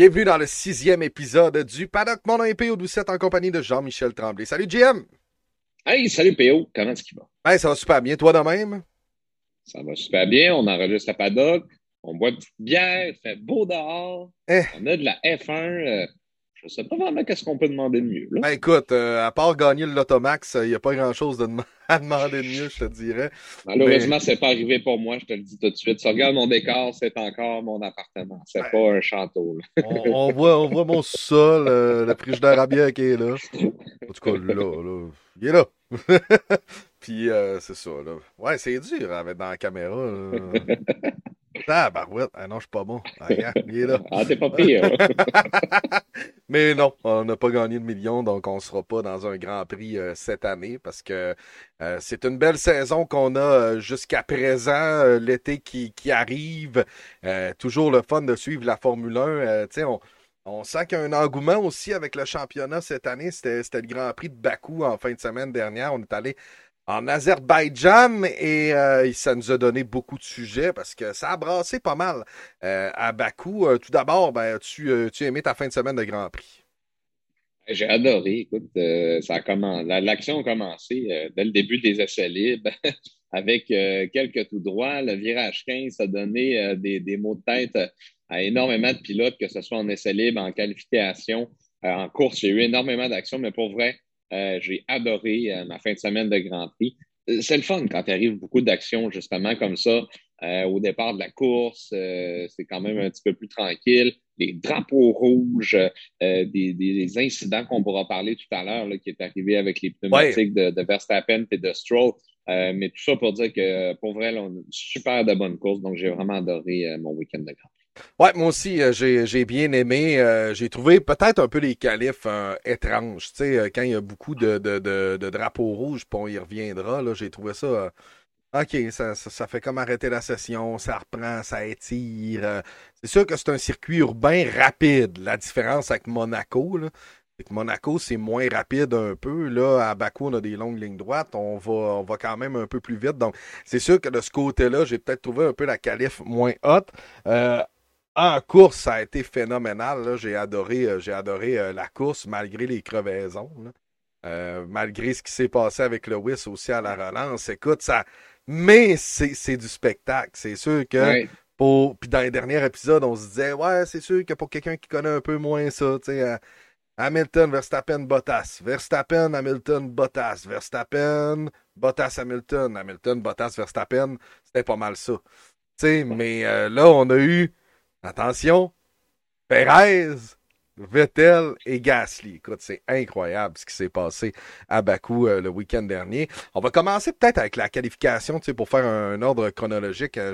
Bienvenue dans le sixième épisode du Paddock Mon nom est PO en compagnie de Jean-Michel Tremblay. Salut GM! Hey, salut PO, comment est-ce qu'il va? Hey, ça va super bien, toi de même? Ça va super bien, on enregistre à Paddock, on boit une petite bière, il fait beau dehors, Eh. on a de la F1, euh, je sais pas vraiment qu'est-ce qu'on peut demander de mieux. Là. Ben écoute, euh, à part gagner le Lotomax, il n'y a pas grand-chose de dem- à demander de mieux, je te dirais. Malheureusement, c'est pas arrivé pour moi, je te le dis tout de suite. Si tu regardes mon décor, c'est encore mon appartement, c'est Ouais. pas un château. on voit, on voit mon sol, euh, le frigidaire à bière qui est là. En tout cas, là, là, il est là. Puis euh, c'est ça, là. Ouais, c'est dur à mettre dans la caméra. Ah, barouette. Ah non, je suis pas bon. Ah, il est là. Ah, t'es pas pire. Mais non, on n'a pas gagné le million, donc on ne sera pas dans un Grand Prix euh, cette année parce que euh, c'est une belle saison qu'on a jusqu'à présent, l'été qui, qui arrive. Toujours le fun de suivre la Formule 1. Euh, tu sais, on, on sent qu'il y a un engouement aussi avec le championnat cette année. C'était c'était le Grand Prix de Bakou en fin de semaine dernière. On est allé en Azerbaïdjan et euh, ça nous a donné beaucoup de sujets parce que ça a brassé pas mal euh, à Bakou. Euh, tout d'abord, ben, tu, tu as aimé ta fin de semaine de Grand Prix? J'ai adoré. Écoute, ça l'action a commencé dès le début des essais libres avec quelques tout droits. Le virage 15 a donné des, des mots de tête à énormément de pilotes, que ce soit en essais libres, en qualification, en course. J'ai eu énormément d'actions, mais pour vrai, j'ai adoré euh, ma fin de semaine de Grand Prix. Euh, C'est le fun quand il arrive beaucoup d'actions, justement, comme ça. Euh, au départ de la course, euh, c'est quand même un petit peu plus tranquille. Les drapeaux rouges, euh, des, des- des incidents qu'on pourra parler tout à l'heure, qui est arrivé avec les pneumatiques de, de Verstappen et de Stroll. Euh, mais tout ça pour dire que, pour vrai, là, on a une super de bonne course. Donc, j'ai vraiment adoré euh, mon week-end de Grand. Ouais, moi aussi, euh, j'ai bien aimé. euh, j'ai trouvé peut-être un peu les qualifs euh, étranges. Tu sais, quand il y a beaucoup de, drapeaux rouges, puis on y reviendra, là, j'ai trouvé ça. OK, ça, fait comme arrêter la session, ça reprend, ça étire. c'est sûr que c'est un circuit urbain rapide. La différence avec Monaco, c'est que Monaco, c'est moins rapide un peu. Là, à Bakou, on a des longues lignes droites. On va, on va quand même un peu plus vite. Donc, c'est sûr que de ce côté-là, j'ai peut-être trouvé un peu la qualif moins haute. En course, ça a été phénoménal. J'ai adoré, euh, j'ai adoré euh, la course malgré les crevaisons. là. Euh, malgré ce qui s'est passé avec Lewis aussi à la relance. Écoute, ça. Mais c'est du spectacle. C'est sûr que pour. Puis dans les derniers épisodes, on se disait Ouais, c'est sûr que pour quelqu'un qui connaît un peu moins ça, tu sais, Hamilton, Verstappen, Bottas. Verstappen, Hamilton, Bottas. Verstappen, Bottas, Hamilton. Hamilton, Bottas, Verstappen. C'était pas mal ça. Tu sais, mais euh, là, on a eu, attention, Perez, Vettel et Gasly. Écoute, c'est incroyable ce qui s'est passé à Bakou euh, le week-end dernier. On va commencer peut-être avec la qualification, tu sais, pour faire un, ordre chronologique, euh.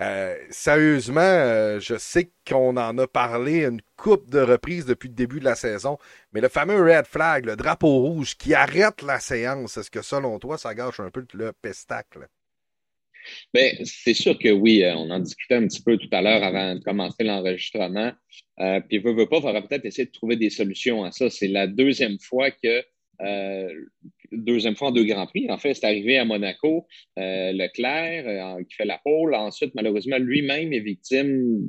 Euh, sérieusement, euh, je sais qu'on en a parlé une coupe de reprises depuis le début de la saison, mais le fameux red flag, le drapeau rouge qui arrête la séance, est-ce que selon toi, ça gâche un peu le pestacle? Ben, c'est sûr que oui, euh, on en discutait un petit peu tout à l'heure avant de commencer l'enregistrement. Euh, puis, veut, veut pas, il faudra peut-être essayer de trouver des solutions à ça. C'est la deuxième fois que, euh, deuxième fois en deux Grands Prix. En fait, c'est arrivé à Monaco. Euh, Leclerc, euh, qui fait la pole. Ensuite, malheureusement, lui-même est victime,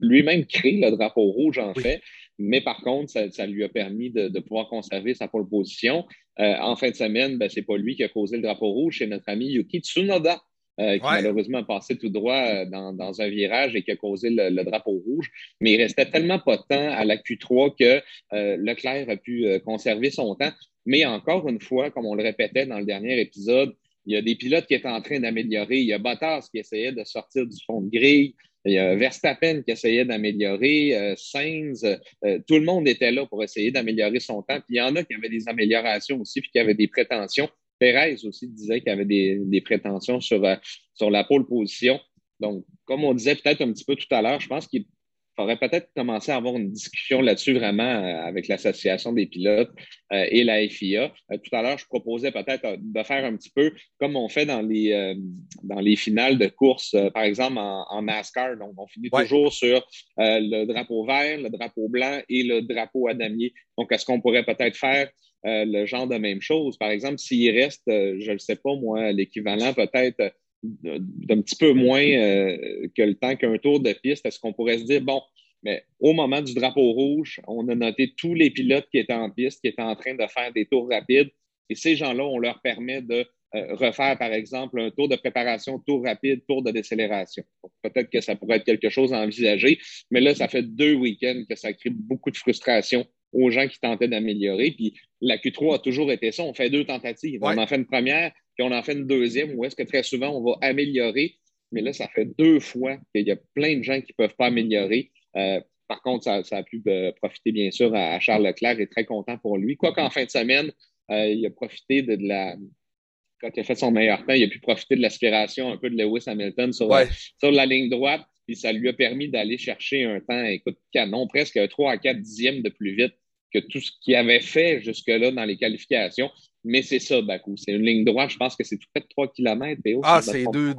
lui-même crée le drapeau rouge, en Oui. fait. Mais par contre, ça, ça lui a permis de, de pouvoir conserver sa pole position. En fin de semaine, ben, c'est pas lui qui a causé le drapeau rouge, c'est notre ami Yuki Tsunoda. Euh, qui Ouais. malheureusement a passé tout droit euh, dans, dans un virage et qui a causé le, le drapeau rouge. Mais il restait tellement pas de temps à la Q3 que euh, Leclerc a pu euh, conserver son temps. Mais encore une fois, comme on le répétait dans le dernier épisode, il y a des pilotes qui étaient en train d'améliorer. Il y a Bottas qui essayait de sortir du fond de grille. Il y a Verstappen qui essayait d'améliorer. Euh, Sainz, euh, tout le monde était là pour essayer d'améliorer son temps. Puis il y en a qui avaient des améliorations aussi, puis qui avaient des prétentions. Perez aussi disait qu'il avait des, des prétentions sur, euh, sur la pole position. Donc, comme on disait peut-être un petit peu tout à l'heure, je pense qu'il faudrait peut-être commencer à avoir une discussion là-dessus vraiment euh, avec l'Association des pilotes euh, et la FIA. Euh, tout à l'heure, je proposais peut-être de faire un petit peu comme on fait dans les, euh, dans les finales de course, par exemple en, en NASCAR. Donc, on finit Ouais. toujours sur le drapeau vert, le drapeau blanc et le drapeau à damier. Donc, est-ce qu'on pourrait peut-être faire le genre de même chose? Par exemple, s'il reste, je ne sais pas moi, l'équivalent peut-être d'un petit peu moins euh, que le temps qu'un tour de piste, est-ce qu'on pourrait se dire, bon, Mais au moment du drapeau rouge, on a noté tous les pilotes qui étaient en piste, qui étaient en train de faire des tours rapides. Et ces gens-là, on leur permet de euh, refaire, par exemple, un tour de préparation, tour rapide, tour de décélération. Peut-être que ça pourrait être quelque chose à envisager, mais là, ça fait deux week-ends que ça crée beaucoup de frustration aux gens qui tentaient d'améliorer. Puis la Q3 a toujours été ça. On fait deux tentatives. On en fait une première, puis on en fait une deuxième, où est-ce que très souvent, on va améliorer. Mais là, ça fait deux fois qu'il y a plein de gens qui ne peuvent pas améliorer. Euh, par contre, ça, a pu euh, profiter, bien sûr, à, Charles Leclerc et très content pour lui. Quoi qu'en fin de semaine, il a profité de la, quand il a fait son meilleur temps, il a pu profiter de l'aspiration un peu de Lewis Hamilton sur, la, ligne droite. Puis ça lui a permis d'aller chercher un temps, écoute, canon, presque 3 à 4 dixièmes de plus vite que tout ce qu'il avait fait jusque-là dans les qualifications. Mais c'est ça, Bakou. C'est une ligne droite. Je pense que c'est tout près de 3 km. ah, c'est 2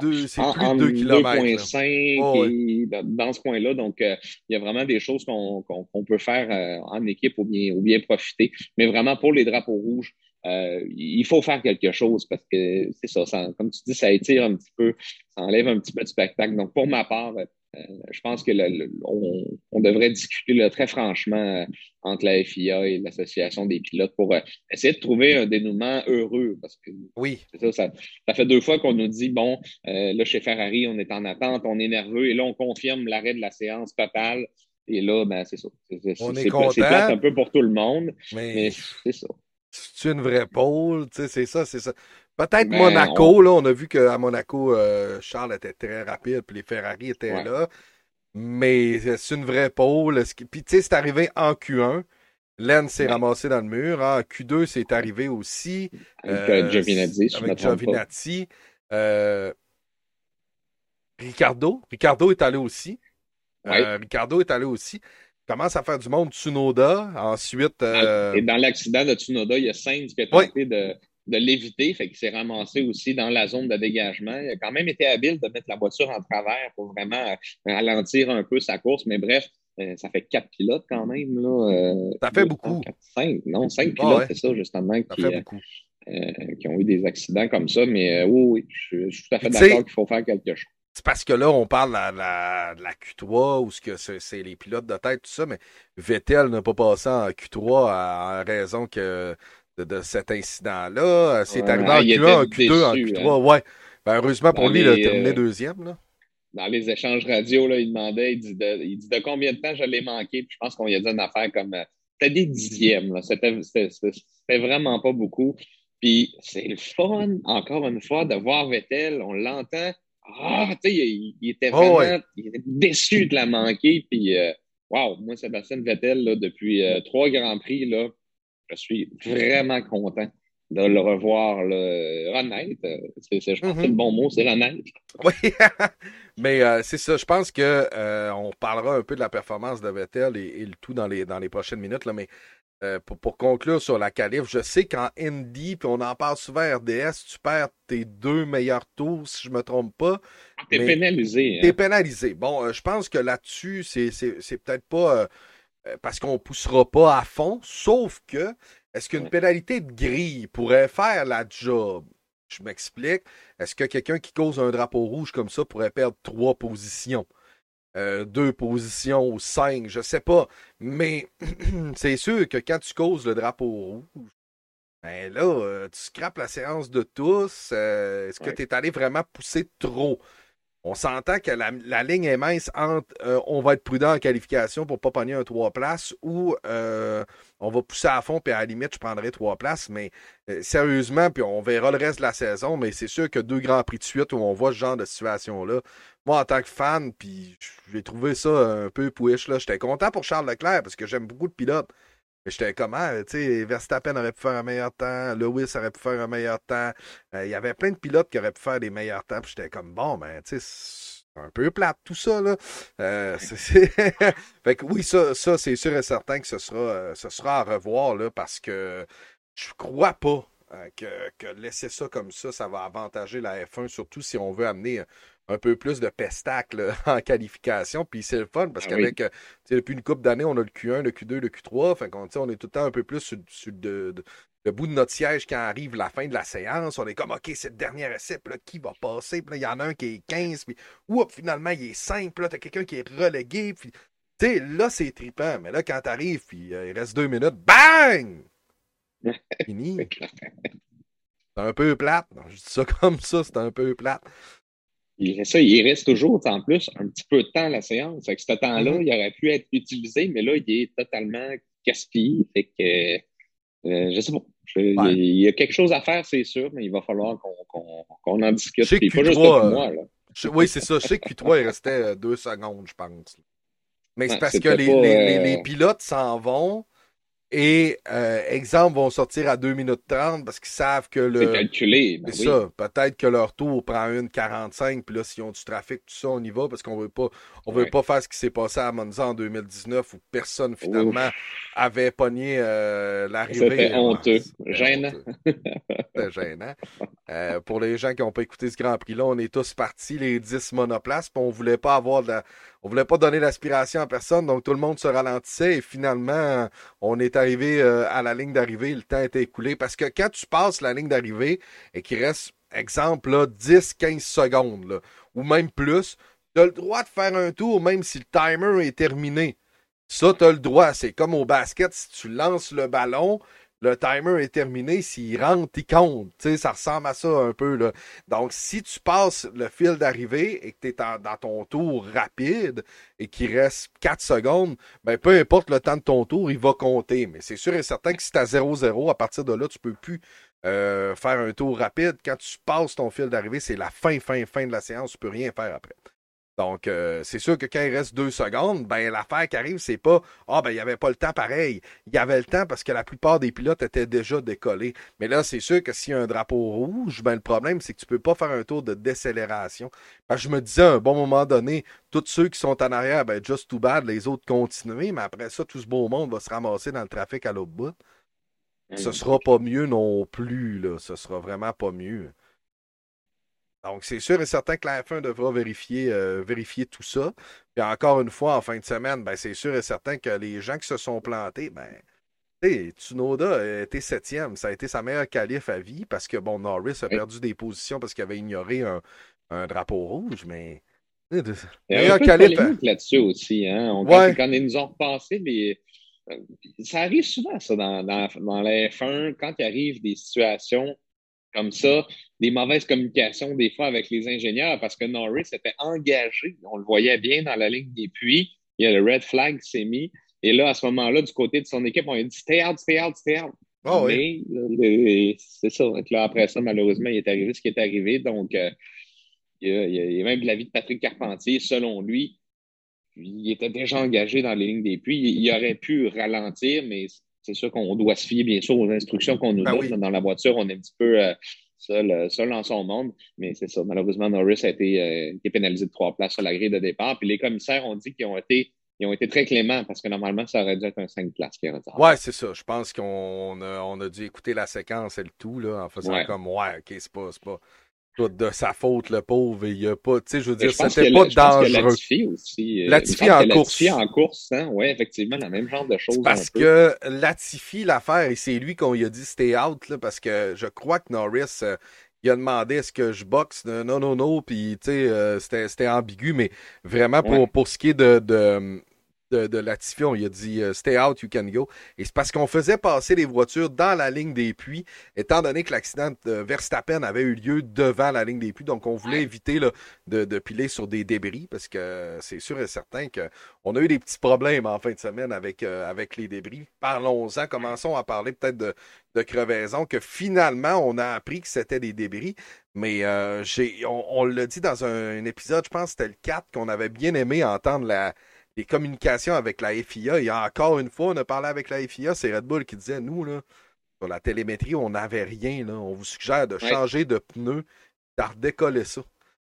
km. 2,5 dans ce point là Donc, euh, il y a vraiment des choses qu'on peut faire euh, en équipe ou bien, ou bien profiter. Mais vraiment, pour les drapeaux rouges, euh, il faut faire quelque chose parce que c'est ça, comme tu dis, ça étire un petit peu, ça enlève un petit peu de spectacle. Donc, pour ma part, je pense que on, devrait discuter très franchement euh, entre la FIA et l'Association des pilotes pour essayer de trouver un dénouement heureux. Parce que oui. Ça, ça, ça, fait deux fois qu'on nous dit bon, là, chez Ferrari, on est en attente, on est nerveux, et là, on confirme l'arrêt de la séance totale. Et là, ben, c'est ça. C'est plate un peu pour tout le monde, mais c'est ça c'est une vraie pole, c'est ça, c'est ça. Peut-être Monaco, là, on a vu qu'à Monaco, euh, Charles était très rapide, puis les Ferrari étaient là. Mais c'est une vraie pole. Puis, tu sais, c'est arrivé en Q1. Len s'est ramassé dans le mur. En Q2, c'est arrivé aussi. Avec euh, Giovinazzi, avec Giovinazzi. Euh, Ricardo. Ricardo est allé aussi. Ricardo est allé aussi commence à faire du monde Tsunoda. Ensuite. Euh, Et dans l'accident de Tsunoda, il y a Sainz qui a tenté de, de l'éviter, fait qu'il s'est ramassé aussi dans la zone de dégagement. Il a quand même été habile de mettre la voiture en travers pour vraiment euh, ralentir un peu sa course, mais bref. Euh, ça fait quatre pilotes quand même. Là, ça fait beaucoup. cinq, non, cinq pilotes, c'est ça justement, qui, qui, ont eu des accidents comme ça. Mais oui, oui, je, suis tout à fait d'accord qu'il faut faire quelque chose. C'est parce que là, on parle de la, la, Q3 ou ce que c'est les pilotes de tête, tout ça, mais Vettel n'a pas passé en Q3 en raison que de, cet incident-là. C'est arrivé en Q1, en Q2, en Q3. Hein. Ouais. Ben, heureusement pour lui, il a terminé euh, deuxième. Là. Dans les échanges radio, là, il demandait, il dit, de, il dit de combien de temps je l'ai manqué. Puis je pense qu'on y a dit une affaire comme. Euh, c'était des dixièmes. C'était vraiment pas beaucoup. Puis c'est le fun, encore une fois, de voir Vettel. On l'entend ah, tu sais, il, était oh, vraiment il était déçu de la manquer. Puis, euh, wow, moi, Sébastien Vettel, là, depuis euh, trois Grands Prix, là, je suis vraiment content de le revoir là, honnête. Euh, c'est, je pense que le mm-hmm. bon mot, c'est honnête. Oui, mais c'est ça. Je pense que on parlera un peu de la performance de Vettel et, et, le tout dans les, dans les prochaines minutes. Là, mais euh, pour, conclure sur la qualif, je sais qu'en Indy, puis on en parle souvent RDS, tu perds tes deux meilleurs tours, si je me trompe pas. Ah, t'es pénalisé. Hein. T'es pénalisé. Bon, euh, je pense que là-dessus, c'est, peut-être pas euh, parce qu'on poussera pas à fond, sauf que est-ce qu'une pénalité de grille pourrait faire la job? Je m'explique. Est-ce que quelqu'un qui cause un drapeau rouge comme ça pourrait perdre trois positions? Euh, deux positions ou cinq, je sais pas. Mais c'est sûr que quand tu causes le drapeau rouge, ben là, euh, tu scrapes la séance de tous. Euh, est-ce que tu es allé vraiment pousser trop? On s'entend que la, ligne est mince entre on va être prudent en qualification pour pas pogner un trois places ou on va pousser à fond, puis à la limite, je prendrai trois places. Mais sérieusement, puis on verra le reste de la saison, mais c'est sûr que deux grands prix de suite où on voit ce genre de situation-là, moi, en tant que fan, puis j'ai trouvé ça un peu pouiche, là. J'étais content pour Charles Leclerc parce que j'aime beaucoup de pilotes. J'étais comment, ah, tu sais, Verstappen aurait pu faire un meilleur temps, Lewis aurait pu faire un meilleur temps. Euh, il y avait plein de pilotes qui auraient pu faire des meilleurs temps, puis j'étais comme, bon, ben, tu sais, c'est un peu plate tout ça, là. Euh, fait que oui, ça, ça c'est sûr et certain que ce sera, euh, ce sera à revoir, là, parce que je crois pas que, que laisser ça comme ça, ça va avantager la F1, surtout si on veut amener un peu plus de pestacle en qualification. Puis c'est le fun parce ah qu'avec, euh, depuis une couple d'années, on a le Q1, le Q2, le Q3. Fait on, on est tout le temps un peu plus sur, le bout de notre siège quand arrive la fin de la séance. On est comme, OK, c'est le dernier essai, là, qui va passer? Puis il y en a un qui est 15, puis oups, finalement, il est 5, puis là, t'as quelqu'un qui est relégué, puis Tu sais, là, c'est trippant, mais là, quand t'arrives, puis euh, il reste deux minutes, bang! Fini. c'est un peu plate. Non, je dis ça comme ça, c'est un peu plate. Il, ça, il reste toujours, en plus, un petit peu de temps à la séance. Fait que ce temps-là, mm-hmm. il aurait pu être utilisé, mais là, il est totalement gaspillé. Fait que, euh, je sais pas. Il y a quelque chose à faire, c'est sûr, mais il va falloir qu'on en discute. pas juste moi, là. oui, c'est ça. Je sais que Q3, il restait euh, deux secondes, je pense. Mais c'est parce que les, les, les, pilotes s'en vont et, euh, exemple, vont sortir à 2 minutes 30 parce qu'ils savent que le. C'est calculé. Ben c'est ça. Peut-être que leur tour prend une 45, puis là, s'ils ont du trafic, tout ça, on y va parce qu'on veut pas, on veut pas faire ce qui s'est passé à Monza en 2019 où personne, finalement, avait pogné euh, l'arrivée. C'était honteux. Gênant. C'était gênant. Euh, pour les gens qui n'ont pas écouté ce Grand Prix-là, on est tous partis, les 10 monoplaces, puis on voulait pas avoir de la on voulait pas donner l'aspiration à personne, donc tout le monde se ralentissait et finalement, on est arrivé euh, à la ligne d'arrivée, le temps était écoulé parce que quand tu passes la ligne d'arrivée et qu'il reste, exemple, 10-15 secondes, ou même plus, tu as le droit de faire un tour même si le timer est terminé. Ça, tu as le droit. C'est comme au basket, si tu lances le ballon, le timer est terminé, s'il rentre, il compte. ça ressemble à ça un peu. Là. Donc, si tu passes le fil d'arrivée et que tu es dans ton tour rapide et qu'il reste 4 secondes, ben, peu importe le temps de ton tour, il va compter. Mais c'est sûr et certain que si tu as 0-0, à partir de là, tu peux plus euh, faire un tour rapide. Quand tu passes ton fil d'arrivée, c'est la fin, fin, fin de la séance. Tu peux rien faire après. Donc, euh, c'est sûr que quand il reste deux secondes, ben l'affaire qui arrive, c'est pas Ah, ben il n'y avait pas le temps pareil. Il y avait le temps parce que la plupart des pilotes étaient déjà décollés. Mais là, c'est sûr que s'il y a un drapeau rouge, ben le problème, c'est que tu peux pas faire un tour de décélération. Que je me disais à un bon moment donné, tous ceux qui sont en arrière, ben just too bad, les autres continuer, mais après ça, tout ce beau monde va se ramasser dans le trafic à l'autre bout. Ce sera pas mieux non plus, là. Ce sera vraiment pas mieux. Donc, c'est sûr et certain que la F1 devra vérifier, euh, vérifier tout ça. Puis encore une fois, en fin de semaine, ben, c'est sûr et certain que les gens qui se sont plantés, ben, Tsunoda a été septième. Ça a été sa meilleure qualif à vie parce que, bon, Norris a perdu des positions parce qu'il avait ignoré un, drapeau rouge, mais. Meilleure qualif. là-dessus aussi. Hein? On, quand, ils nous ont repassé, les... Euh, ça arrive souvent, ça, dans, dans, dans la F1, quand il arrive des situations comme ça, des mauvaises communications des fois avec les ingénieurs parce que Norris était engagé. On le voyait bien dans la ligne des puits. Il y a le red flag qui s'est mis. Et là, à ce moment-là, du côté de son équipe, on a dit stay out, stay out, stay out. Oh, c'est ça. là, après ça, malheureusement, il est arrivé ce qui est arrivé. Donc, euh, il, y a, même l'avis de Patrick Carpentier, selon lui, il était déjà engagé dans les lignes des puits. Il, aurait pu ralentir, mais c'est sûr qu'on doit se fier, bien sûr, aux instructions qu'on nous ben donne. Dans la voiture, on est un petit peu euh, seul, seul dans son monde. Mais c'est ça. Malheureusement, Norris a été, euh, pénalisé de trois places sur la grille de départ. Puis les commissaires ont dit qu'ils ont été ils ont été très cléments parce que normalement, ça aurait dû être un 5 places qui Ouais, c'est ça. Je pense qu'on a, on a dû écouter la séquence et le tout là, en faisant comme Ouais, ok, c'est pas, pas, de sa faute, le pauvre. Il y a pas, tu sais, je veux dire, c'était pas dangereux. Latifi aussi. Euh, Latifi en course. Latifi en course, hein? Oui, effectivement, la même genre de choses. Parce que Latifi, l'affaire, et c'est lui qu'on lui a dit stay out, là, parce que je crois que Norris, euh, il a demandé est-ce que je boxe non non non puis tu sais euh, c'était ambigu mais vraiment pour pour ce qui est de, de de, de Latifi, il a dit euh, Stay out, you can go. Et c'est parce qu'on faisait passer les voitures dans la ligne des puits, étant donné que l'accident de Verstappen avait eu lieu devant la ligne des puits. Donc, on voulait éviter là, de, de, piler sur des débris parce que c'est sûr et certain qu'on a eu des petits problèmes en fin de semaine avec, euh, avec les débris. Parlons-en, commençons à parler peut-être de, de crevaison, que finalement, on a appris que c'était des débris. Mais euh, j'ai, on, on l'a dit dans un, un épisode, je pense que c'était le 4, qu'on avait bien aimé entendre la les communications avec la FIA. Il y a encore une fois, on a parlé avec la FIA, c'est Red Bull qui disait, nous, là, sur la télémétrie, on n'avait rien. Là. On vous suggère de changer de pneu, de redécoller ça.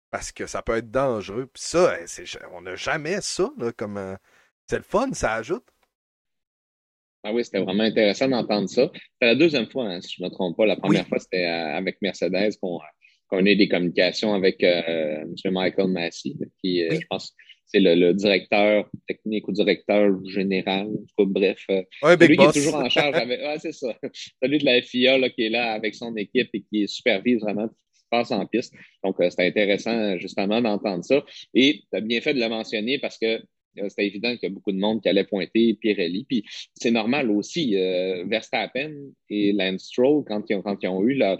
Parce que ça peut être dangereux. Puis ça, eh, on n'a jamais ça. Là, comme, euh, c'est le fun, ça ajoute. Ah oui, c'était vraiment intéressant d'entendre ça. C'est la deuxième fois, hein, si je ne me trompe pas. La première fois, c'était euh, avec Mercedes qu'on a eu des communications avec euh, M. Michael Massey, qui, je pense, c'est le, directeur technique ou directeur général, bref. Euh, ouais, lui qui est toujours en charge avec, ouais, c'est ça. Celui de la FIA là, qui est là avec son équipe et qui supervise vraiment tout ce qui se passe en piste. Donc, euh, c'était intéressant justement d'entendre ça. Et tu as bien fait de le mentionner parce que c'était évident qu'il y a beaucoup de monde qui allait pointer Pirelli. Puis c'est normal aussi. Verstappen et Lance Stroll, quand ils ont, quand ils ont eu leur,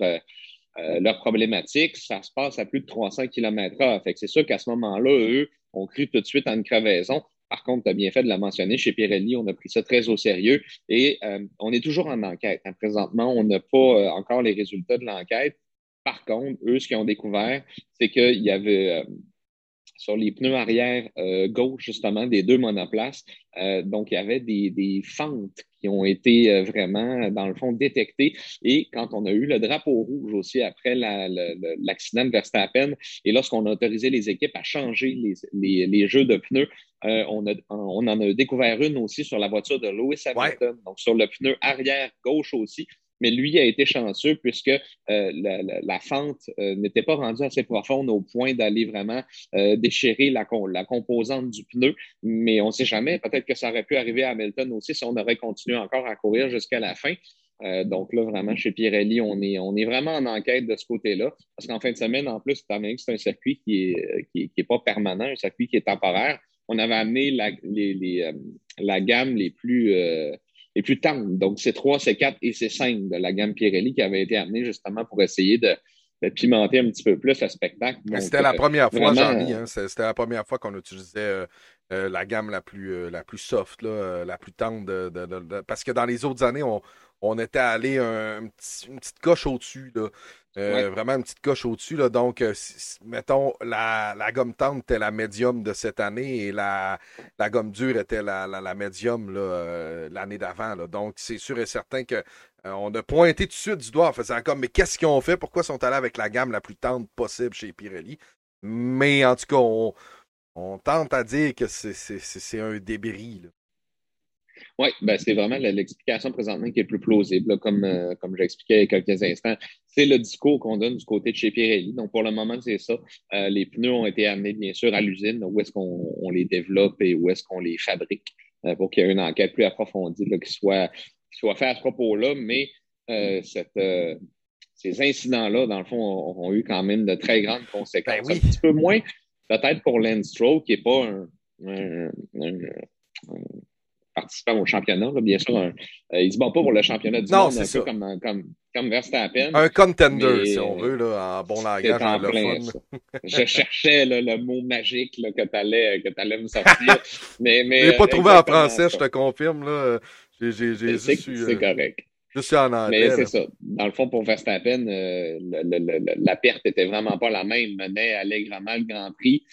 leur problématique, ça se passe à plus de 300 km/h. Fait que c'est sûr qu'à ce moment-là, eux ont cru tout de suite à une crevaison. Par contre, tu as bien fait de la mentionner, chez Pirelli, on a pris ça très au sérieux et euh, on est toujours en enquête. Hein. Présentement, on n'a pas euh, encore les résultats de l'enquête. Par contre, eux, ce qu'ils ont découvert, c'est qu'il y avait euh, sur les pneus arrière gauche, justement, des deux monoplaces, donc il y avait des, des fentes qui ont été euh, vraiment, dans le fond, détectés. Et quand on a eu le drapeau rouge aussi après l'accident de Verstappen, et lorsqu'on a autorisé les équipes à changer les, les, jeux de pneus, euh, on, a, on en a découvert une aussi sur la voiture de Lewis Hamilton, donc sur le pneu arrière gauche aussi mais lui a été chanceux puisque euh, la, fente euh, n'était pas rendue assez profonde au point d'aller vraiment euh, déchirer la, composante du pneu. Mais on ne sait jamais, peut-être que ça aurait pu arriver à Hamilton aussi si on aurait continué encore à courir jusqu'à la fin. donc là, vraiment, chez Pirelli, on est, on est vraiment en enquête de ce côté-là. Parce qu'en fin de semaine, en plus, c'est un circuit qui n'est qui, est pas permanent, un circuit qui est temporaire. On avait amené la, la gamme les plus les plus tendres. Donc, c'est 3, c'est 4 et c'est 5 de la gamme Pirelli qui avait été amenée justement pour essayer de, pimenter un petit peu plus le spectacle. C'était la première fois, Jean-Mi, hein, c'était la première fois qu'on utilisait euh, euh, la gamme la plus, euh, la plus soft, là, la plus tendre. De, parce que dans les autres années, on, on était allé un, une petite coche au-dessus. Euh, vraiment une petite coche au-dessus. Donc, euh, mettons, la, la, gomme tendre était la médium de cette année et la, la gomme dure était la, la, médium euh, l'année d'avant. Donc, c'est sûr et certain que on a pointé tout de suite du doigt en faisant comme, mais qu'est-ce qu'ils ont fait? Pourquoi sont allés avec la gamme la plus tendre possible chez Pirelli? Mais en tout cas, on, on tente à dire que c'est un débris. Oui, ben c'est vraiment l'explication présentement qui est plus plausible, comme, euh, comme j'expliquais il y a quelques instants. C'est le discours qu'on donne du côté de chez Pirelli. Donc, pour le moment, c'est ça. Euh, les pneus ont été amenés, bien sûr, à l'usine, où est-ce qu'on les développe et où est-ce qu'on les fabrique euh, pour qu'il y ait une enquête plus approfondie qui, soit, qui soit faite à ce propos-là. Mais cette, ces incidents-là, dans le fond, ont, eu quand même de très grandes conséquences. Ben un petit peu moins, peut-être pour Lance qui n'est pas un participant au championnat. bien sûr, euh, il ne se bat pas pour le championnat du monde, un peu comme, comme, comme Verstappen. Un contender, si on veut, là, en bon langage anglophone. Je cherchais le mot magique là, que tu allais, allais, me sortir. mais, mais, je l'ai pas trouvé en français, je te confirme. Là. C'est euh, correct. Je suis en anglais. Mais c'est ça. Dans le fond, pour Verstappen, euh, la perte était vraiment pas la même. Il menait allègrement le Grand Prix.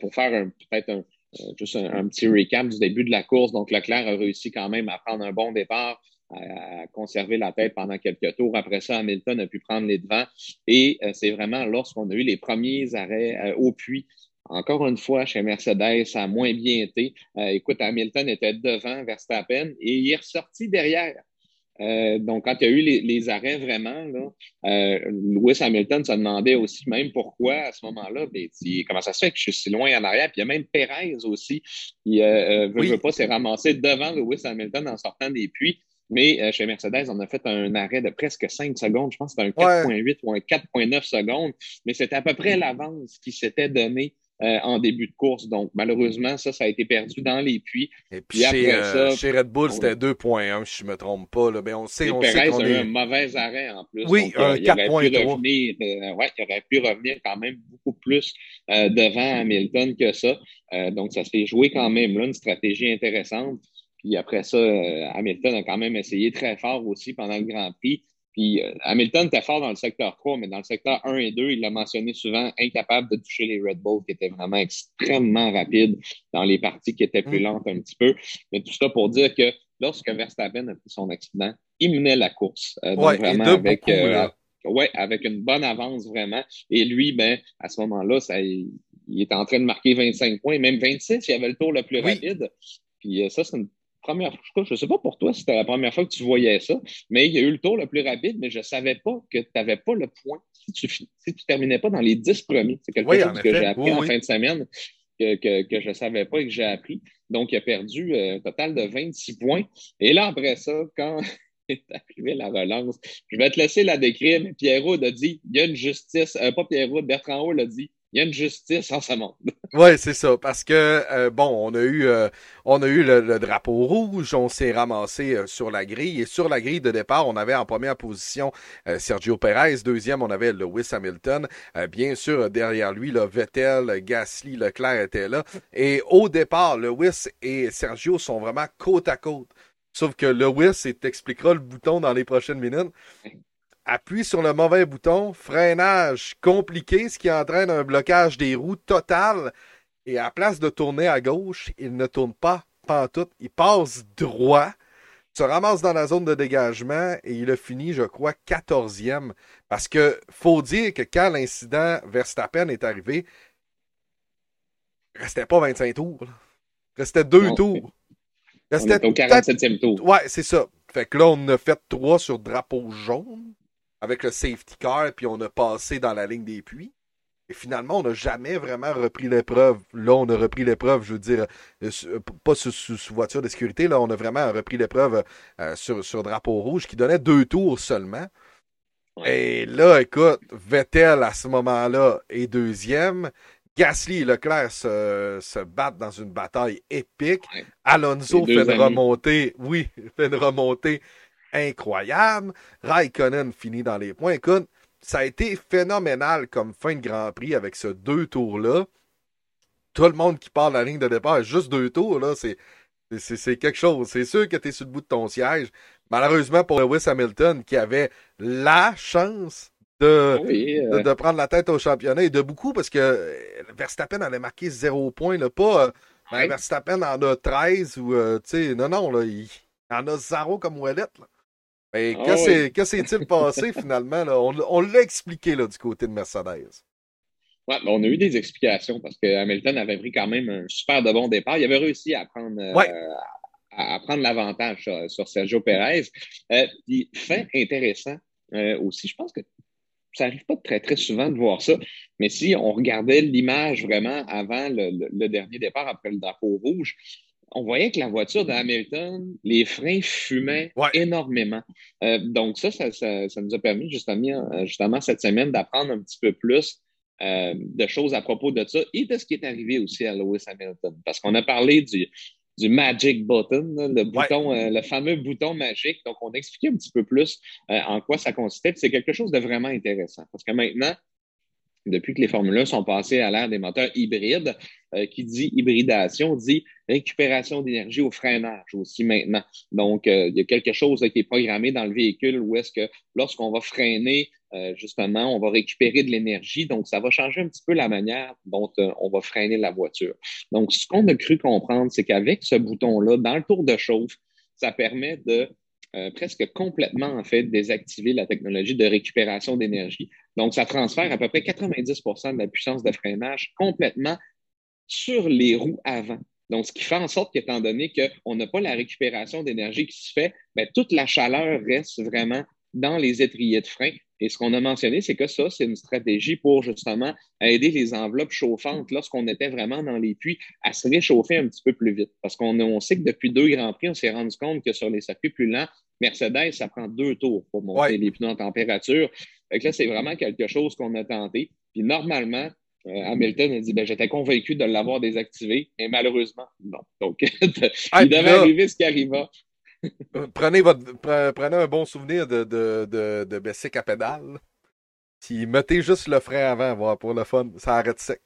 pour faire peut-être un, euh, juste un, petit recap du début de la course. Donc, Leclerc a réussi quand même à prendre un bon départ, à, conserver la tête pendant quelques tours. Après ça, Hamilton a pu prendre les devants. Et euh, c'est vraiment lorsqu'on a eu les premiers arrêts euh, au puits encore une fois, chez Mercedes, ça a moins bien été. écoute, Hamilton était devant Verstappen et il est ressorti derrière. Euh, donc, quand il y a eu les, arrêts vraiment, là, euh, Lewis Hamilton se demandait aussi même pourquoi à ce moment-là, ben, comment ça se fait que je suis si loin en arrière? Puis il y a même Perez aussi qui euh, veut, veut pas s'est ramassé devant Lewis Hamilton en sortant des puits. Mais chez Mercedes, on a fait un arrêt de presque 5 secondes. Je pense que c'était un 4.8 ou un 4.9 secondes. Mais c'était à peu près l'avance qui s'était donné euh, en début de course. Donc, malheureusement, ça, ça a été perdu dans les puits. Et puis, après euh, ça, chez Red Bull, c'était 2.1, si je ne me trompe pas. Là. Mais on sait, on sait qu'on a eu un mauvais arrêt en plus. Oui, un 4.3. Euh, il, ouais, il aurait pu revenir quand même beaucoup plus devant Hamilton que ça. donc, ça se fait jouer quand même là, une stratégie intéressante. Puis après ça, Hamilton a quand même essayé très fort aussi pendant le Grand Prix. Puis euh, Hamilton était fort dans le secteur 3, mais dans le secteur 1 et 2, il l'a mentionné souvent, incapable de toucher les Red Bull qui étaient vraiment extrêmement rapides dans les parties qui étaient plus mm. lentes un petit peu. Mais tout ça pour dire que lorsque Verstappen a pris son accident, il menait la course. Euh, vraiment avec, euh, ouais, avec une bonne avance vraiment. Et lui, ben, à ce moment-là, ça, il, était en train de marquer 25 points, même 26, il avait le tour le plus rapide. Puis ça, c'est une première fois, je ne sais pas pour toi si c'était la première fois que tu voyais ça, mais il y a eu le tour le plus rapide, mais je ne savais pas que tu n'avais pas le point si tu ne terminais pas dans les dix premiers. C'est quelque chose que j'ai appris en fin de semaine que, je ne savais pas et que j'ai appris. Donc, il a perdu euh, un total de 26 points. Et là, après ça, quand est arrivée la relance, je vais te laisser la décrire, mais Pierrot a dit il y a une justice, euh, pas Pierrot, Bertrand Haut l'a dit il y a une justice en ce monde. Oui, c'est ça. Parce que euh, bon, on a eu euh, on a eu le, drapeau rouge, on s'est ramassé euh, sur la grille. Et sur la grille de départ, on avait en première position Sergio Perez, deuxième, on avait Lewis Hamilton. bien sûr, derrière lui, le Vettel, Gasly, Leclerc étaient là. Et au départ, Lewis et Sergio sont vraiment côte à côte. Sauf que Lewis, il t'expliquera le bouton dans les prochaines minutes appuie sur le mauvais bouton, freinage compliqué, ce qui entraîne un blocage des roues total. Et à place de tourner à gauche, il ne tourne pas pantoute, il passe droit, se ramasse dans la zone de dégagement et il a fini, je crois, 14e. Parce que faut dire que quand l'incident Verstappen est arrivé, il restait pas 25 tours. Il restait deux tours. Il restait au 47e tour. Ouais, c'est ça. Fait que là, on a fait trois sur drapeau jaune avec le safety car, puis on a passé dans la ligne des puits. Et finalement, on n'a jamais vraiment repris l'épreuve. Là, on a repris l'épreuve, je veux dire, euh, euh, pas sous, voiture de sécurité, là, on a vraiment repris l'épreuve euh, sur, drapeau rouge qui donnait deux tours seulement. Et là, écoute, Vettel à ce moment-là est deuxième. Gasly et Leclerc se, battent dans une bataille épique. Alonso fait une remontée, oui, fait une remontée incroyable. Raikkonen finit dans les points. Écoute, ça a été phénoménal comme fin de Grand Prix avec ce deux tours-là. Tout le monde qui parle la ligne de départ, juste deux tours, là, c'est, c'est, quelque chose. C'est sûr que tu es sur le bout de ton siège. Malheureusement pour Lewis Hamilton, qui avait la chance de, euh. de, prendre la tête au championnat et de beaucoup parce que Verstappen avait marqué zéro point, là, pas euh, ben, Verstappen en a 13 ou euh, tu sais, non, non, là, il, en a zéro comme Ouellette. Là. Mais ah que s'est-il passé finalement? On, l'a expliqué là, du côté de Mercedes. Ouais, on a eu des explications parce que Hamilton avait pris quand même un super de bon départ. Il avait réussi à prendre, euh, à, prendre l'avantage sur, Sergio Perez. Euh, fait intéressant euh, aussi, je pense que ça n'arrive pas très, très souvent de voir ça, mais si on regardait l'image vraiment avant le, dernier départ, après le drapeau rouge, on voyait que la voiture de Hamilton, les freins fumaient énormément. Euh, donc ça ça, ça nous a permis justement, euh, justement cette semaine d'apprendre un petit peu plus euh, de choses à propos de ça et de ce qui est arrivé aussi à Lewis Hamilton. Parce qu'on a parlé du, du magic button, le bouton, le fameux bouton magique. Donc, on a expliqué un petit peu plus en quoi ça consistait. C'est quelque chose de vraiment intéressant. Parce que maintenant, depuis que les Formule 1 sont passées à l'ère des moteurs hybrides, euh, qui dit hybridation, dit récupération d'énergie au freinage aussi maintenant. Donc, euh, il y a quelque chose qui est programmé dans le véhicule où est-ce que lorsqu'on va freiner, euh, justement, on va récupérer de l'énergie. Donc, ça va changer un petit peu la manière dont on va freiner la voiture. Donc, ce qu'on a cru comprendre, c'est qu'avec ce bouton-là, dans le tour de chauffe, ça permet de euh, presque complètement, en fait, désactiver la technologie de récupération d'énergie. Donc, ça transfère à peu près 90% de la puissance de freinage complètement sur les roues avant. Donc, ce qui fait en sorte qu'étant donné qu'on n'a pas la récupération d'énergie qui se fait, bien, toute la chaleur reste vraiment dans les étriers de frein. Et ce qu'on a mentionné, c'est que ça, c'est une stratégie pour justement aider les enveloppes chauffantes lorsqu'on était vraiment dans les puits à se réchauffer un petit peu plus vite. Parce qu'on on sait que depuis deux Grands Prix, on s'est rendu compte que sur les circuits plus lents, Mercedes, ça prend deux tours pour monter les pneus en température. Fait là, c'est vraiment quelque chose qu'on a tenté. Puis normalement, euh, Hamilton a dit ben, j'étais convaincu de l'avoir désactivé, mais malheureusement, non. Donc, il devait arriver ce qui arriva. Euh, prenez, votre, prenez un bon souvenir de, de, de, de Bessic à pédale. Puis mettez juste le frein avant, voir pour le fun. Ça arrête sec.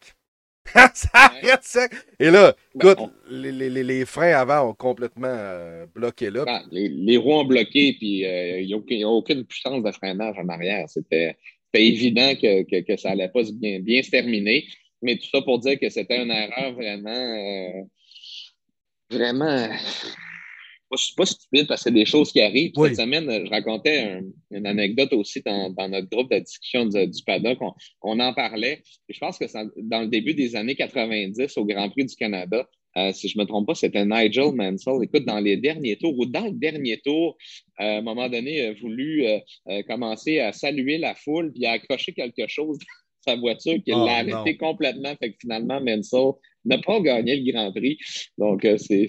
ça arrête sec. Et là, ben, écoute, les, les, les, freins avant ont complètement euh, bloqué là. Ben, les, roues ont bloqué, puis il n'y a, aucune puissance de freinage en arrière. C'était évident que, que, que, ça allait pas bien, bien se terminer. Mais tout ça pour dire que c'était une erreur vraiment, euh, vraiment pas, pas stupide parce que c'est des choses qui arrivent. Cette semaine, je racontais une anecdote aussi dans, dans, notre groupe de discussion du, du paddock. On, en parlait. je pense que dans le début des années 90, au Grand Prix du Canada, euh, si je me trompe pas, c'était Nigel Mansell. Écoute, dans les derniers tours ou dans le dernier tour, euh, à un moment donné, a voulu euh, commencer à saluer la foule puis à accrocher quelque chose dans sa voiture qui oh, l'a arrêté complètement. Fait que finalement, Mansell n'a pas gagné le Grand Prix. Donc, c'est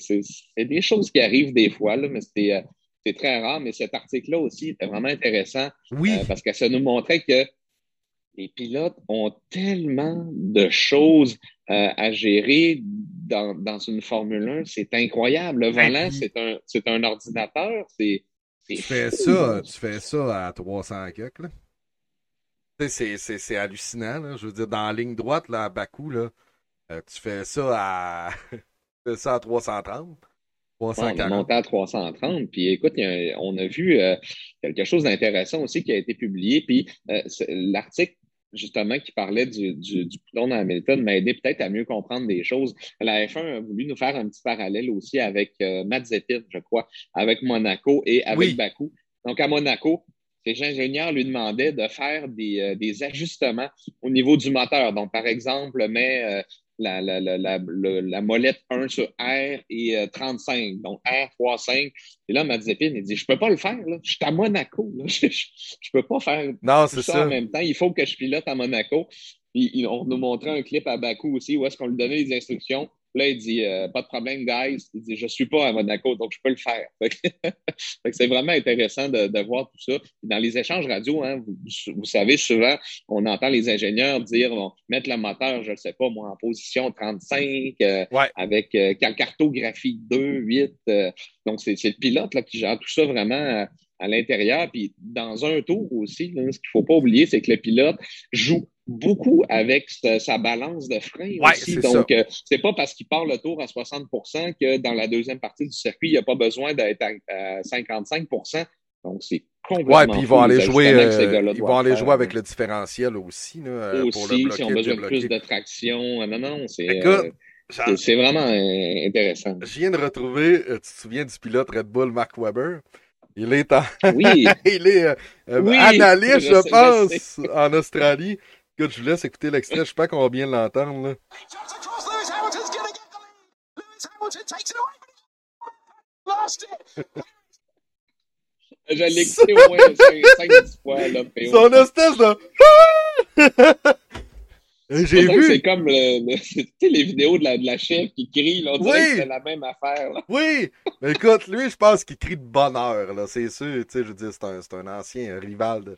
des choses qui arrivent des fois, là, mais c'est très rare. Mais cet article-là aussi était vraiment intéressant. Oui. parce que ça nous montrait que les pilotes ont tellement de choses euh, à gérer dans, dans, une Formule 1. C'est incroyable. Le ben, volant, c'est un, un ordinateur. C'est, tu fais ça, tu fais ça à 300 kg, là. C'est, hallucinant, là. Je veux dire, dans la ligne droite, là, à Bakou, là, euh, tu fais ça à, tu fais ça à 330. on est monté à 330. Puis écoute, on a vu euh, quelque chose d'intéressant aussi qui a été publié. Puis l'article justement, qui parlait du, du, du dans Hamilton m'a aidé peut-être à mieux comprendre des choses. La F1 a voulu nous faire un petit parallèle aussi avec euh, Mazepin, je crois, avec Monaco et avec Bakou. Donc, à Monaco, ces ingénieurs lui demandaient de faire des, euh, des, ajustements au niveau du moteur. Donc, par exemple, met euh, la, la, la, la, molette 1 sur R et 35, euh, donc R 3.5. Et là, Mazepin, il dit, je peux pas le faire, là. je suis à Monaco, je, je, peux pas faire non, tout ça, en même temps, il faut que je pilote à Monaco. Puis, on nous montrait un clip à Bakou aussi où est-ce qu'on lui donnait les instructions. Là, il dit euh, Pas de problème, guys. Il dit Je suis pas à Monaco, donc je peux le faire. c'est vraiment intéressant de, de, voir tout ça. Dans les échanges radio, hein, vous, vous, savez, souvent, on entend les ingénieurs dire mettre le moteur, je ne sais pas, moi, en position 35, euh, avec euh, cartographie 2, 8. Euh, donc, c'est le pilote là, qui gère tout ça vraiment à l'intérieur. Puis dans un tour aussi, ce qu'il ne faut pas oublier, c'est que le pilote joue beaucoup avec sa, balance de frein aussi. Donc, euh, c'est pas parce qu'il part le tour à 60% que dans la deuxième partie du circuit, il n'y a pas besoin d'être à, 55% Donc, c'est complètement. Ouais, puis ils vont aller jouer, euh, ils vont aller jouer avec le différentiel aussi. Là, aussi, pour le bloquer, si on a besoin de plus de traction. Non, non, c'est. c'est vraiment intéressant. Je viens de retrouver, tu te souviens du pilote Red Bull, Mark Webber? Il est, oui. il est euh, analyste, je, pense, en Australie. Écoute, je vous laisse écouter l'extrait. Je sais pas qu'on va bien l'entendre. Je l'ai écouté au moins 5-10 fois. Là, Son espèce de... J'ai vu. C'est comme le, les vidéos de la, de la chef qui crie, là, on dirait oui. que c'est la même affaire. Là. Oui! Mais écoute, lui, je pense qu'il crie de bonheur, là, c'est sûr. Tu sais, je veux dire, c'est un, un, ancien rival de,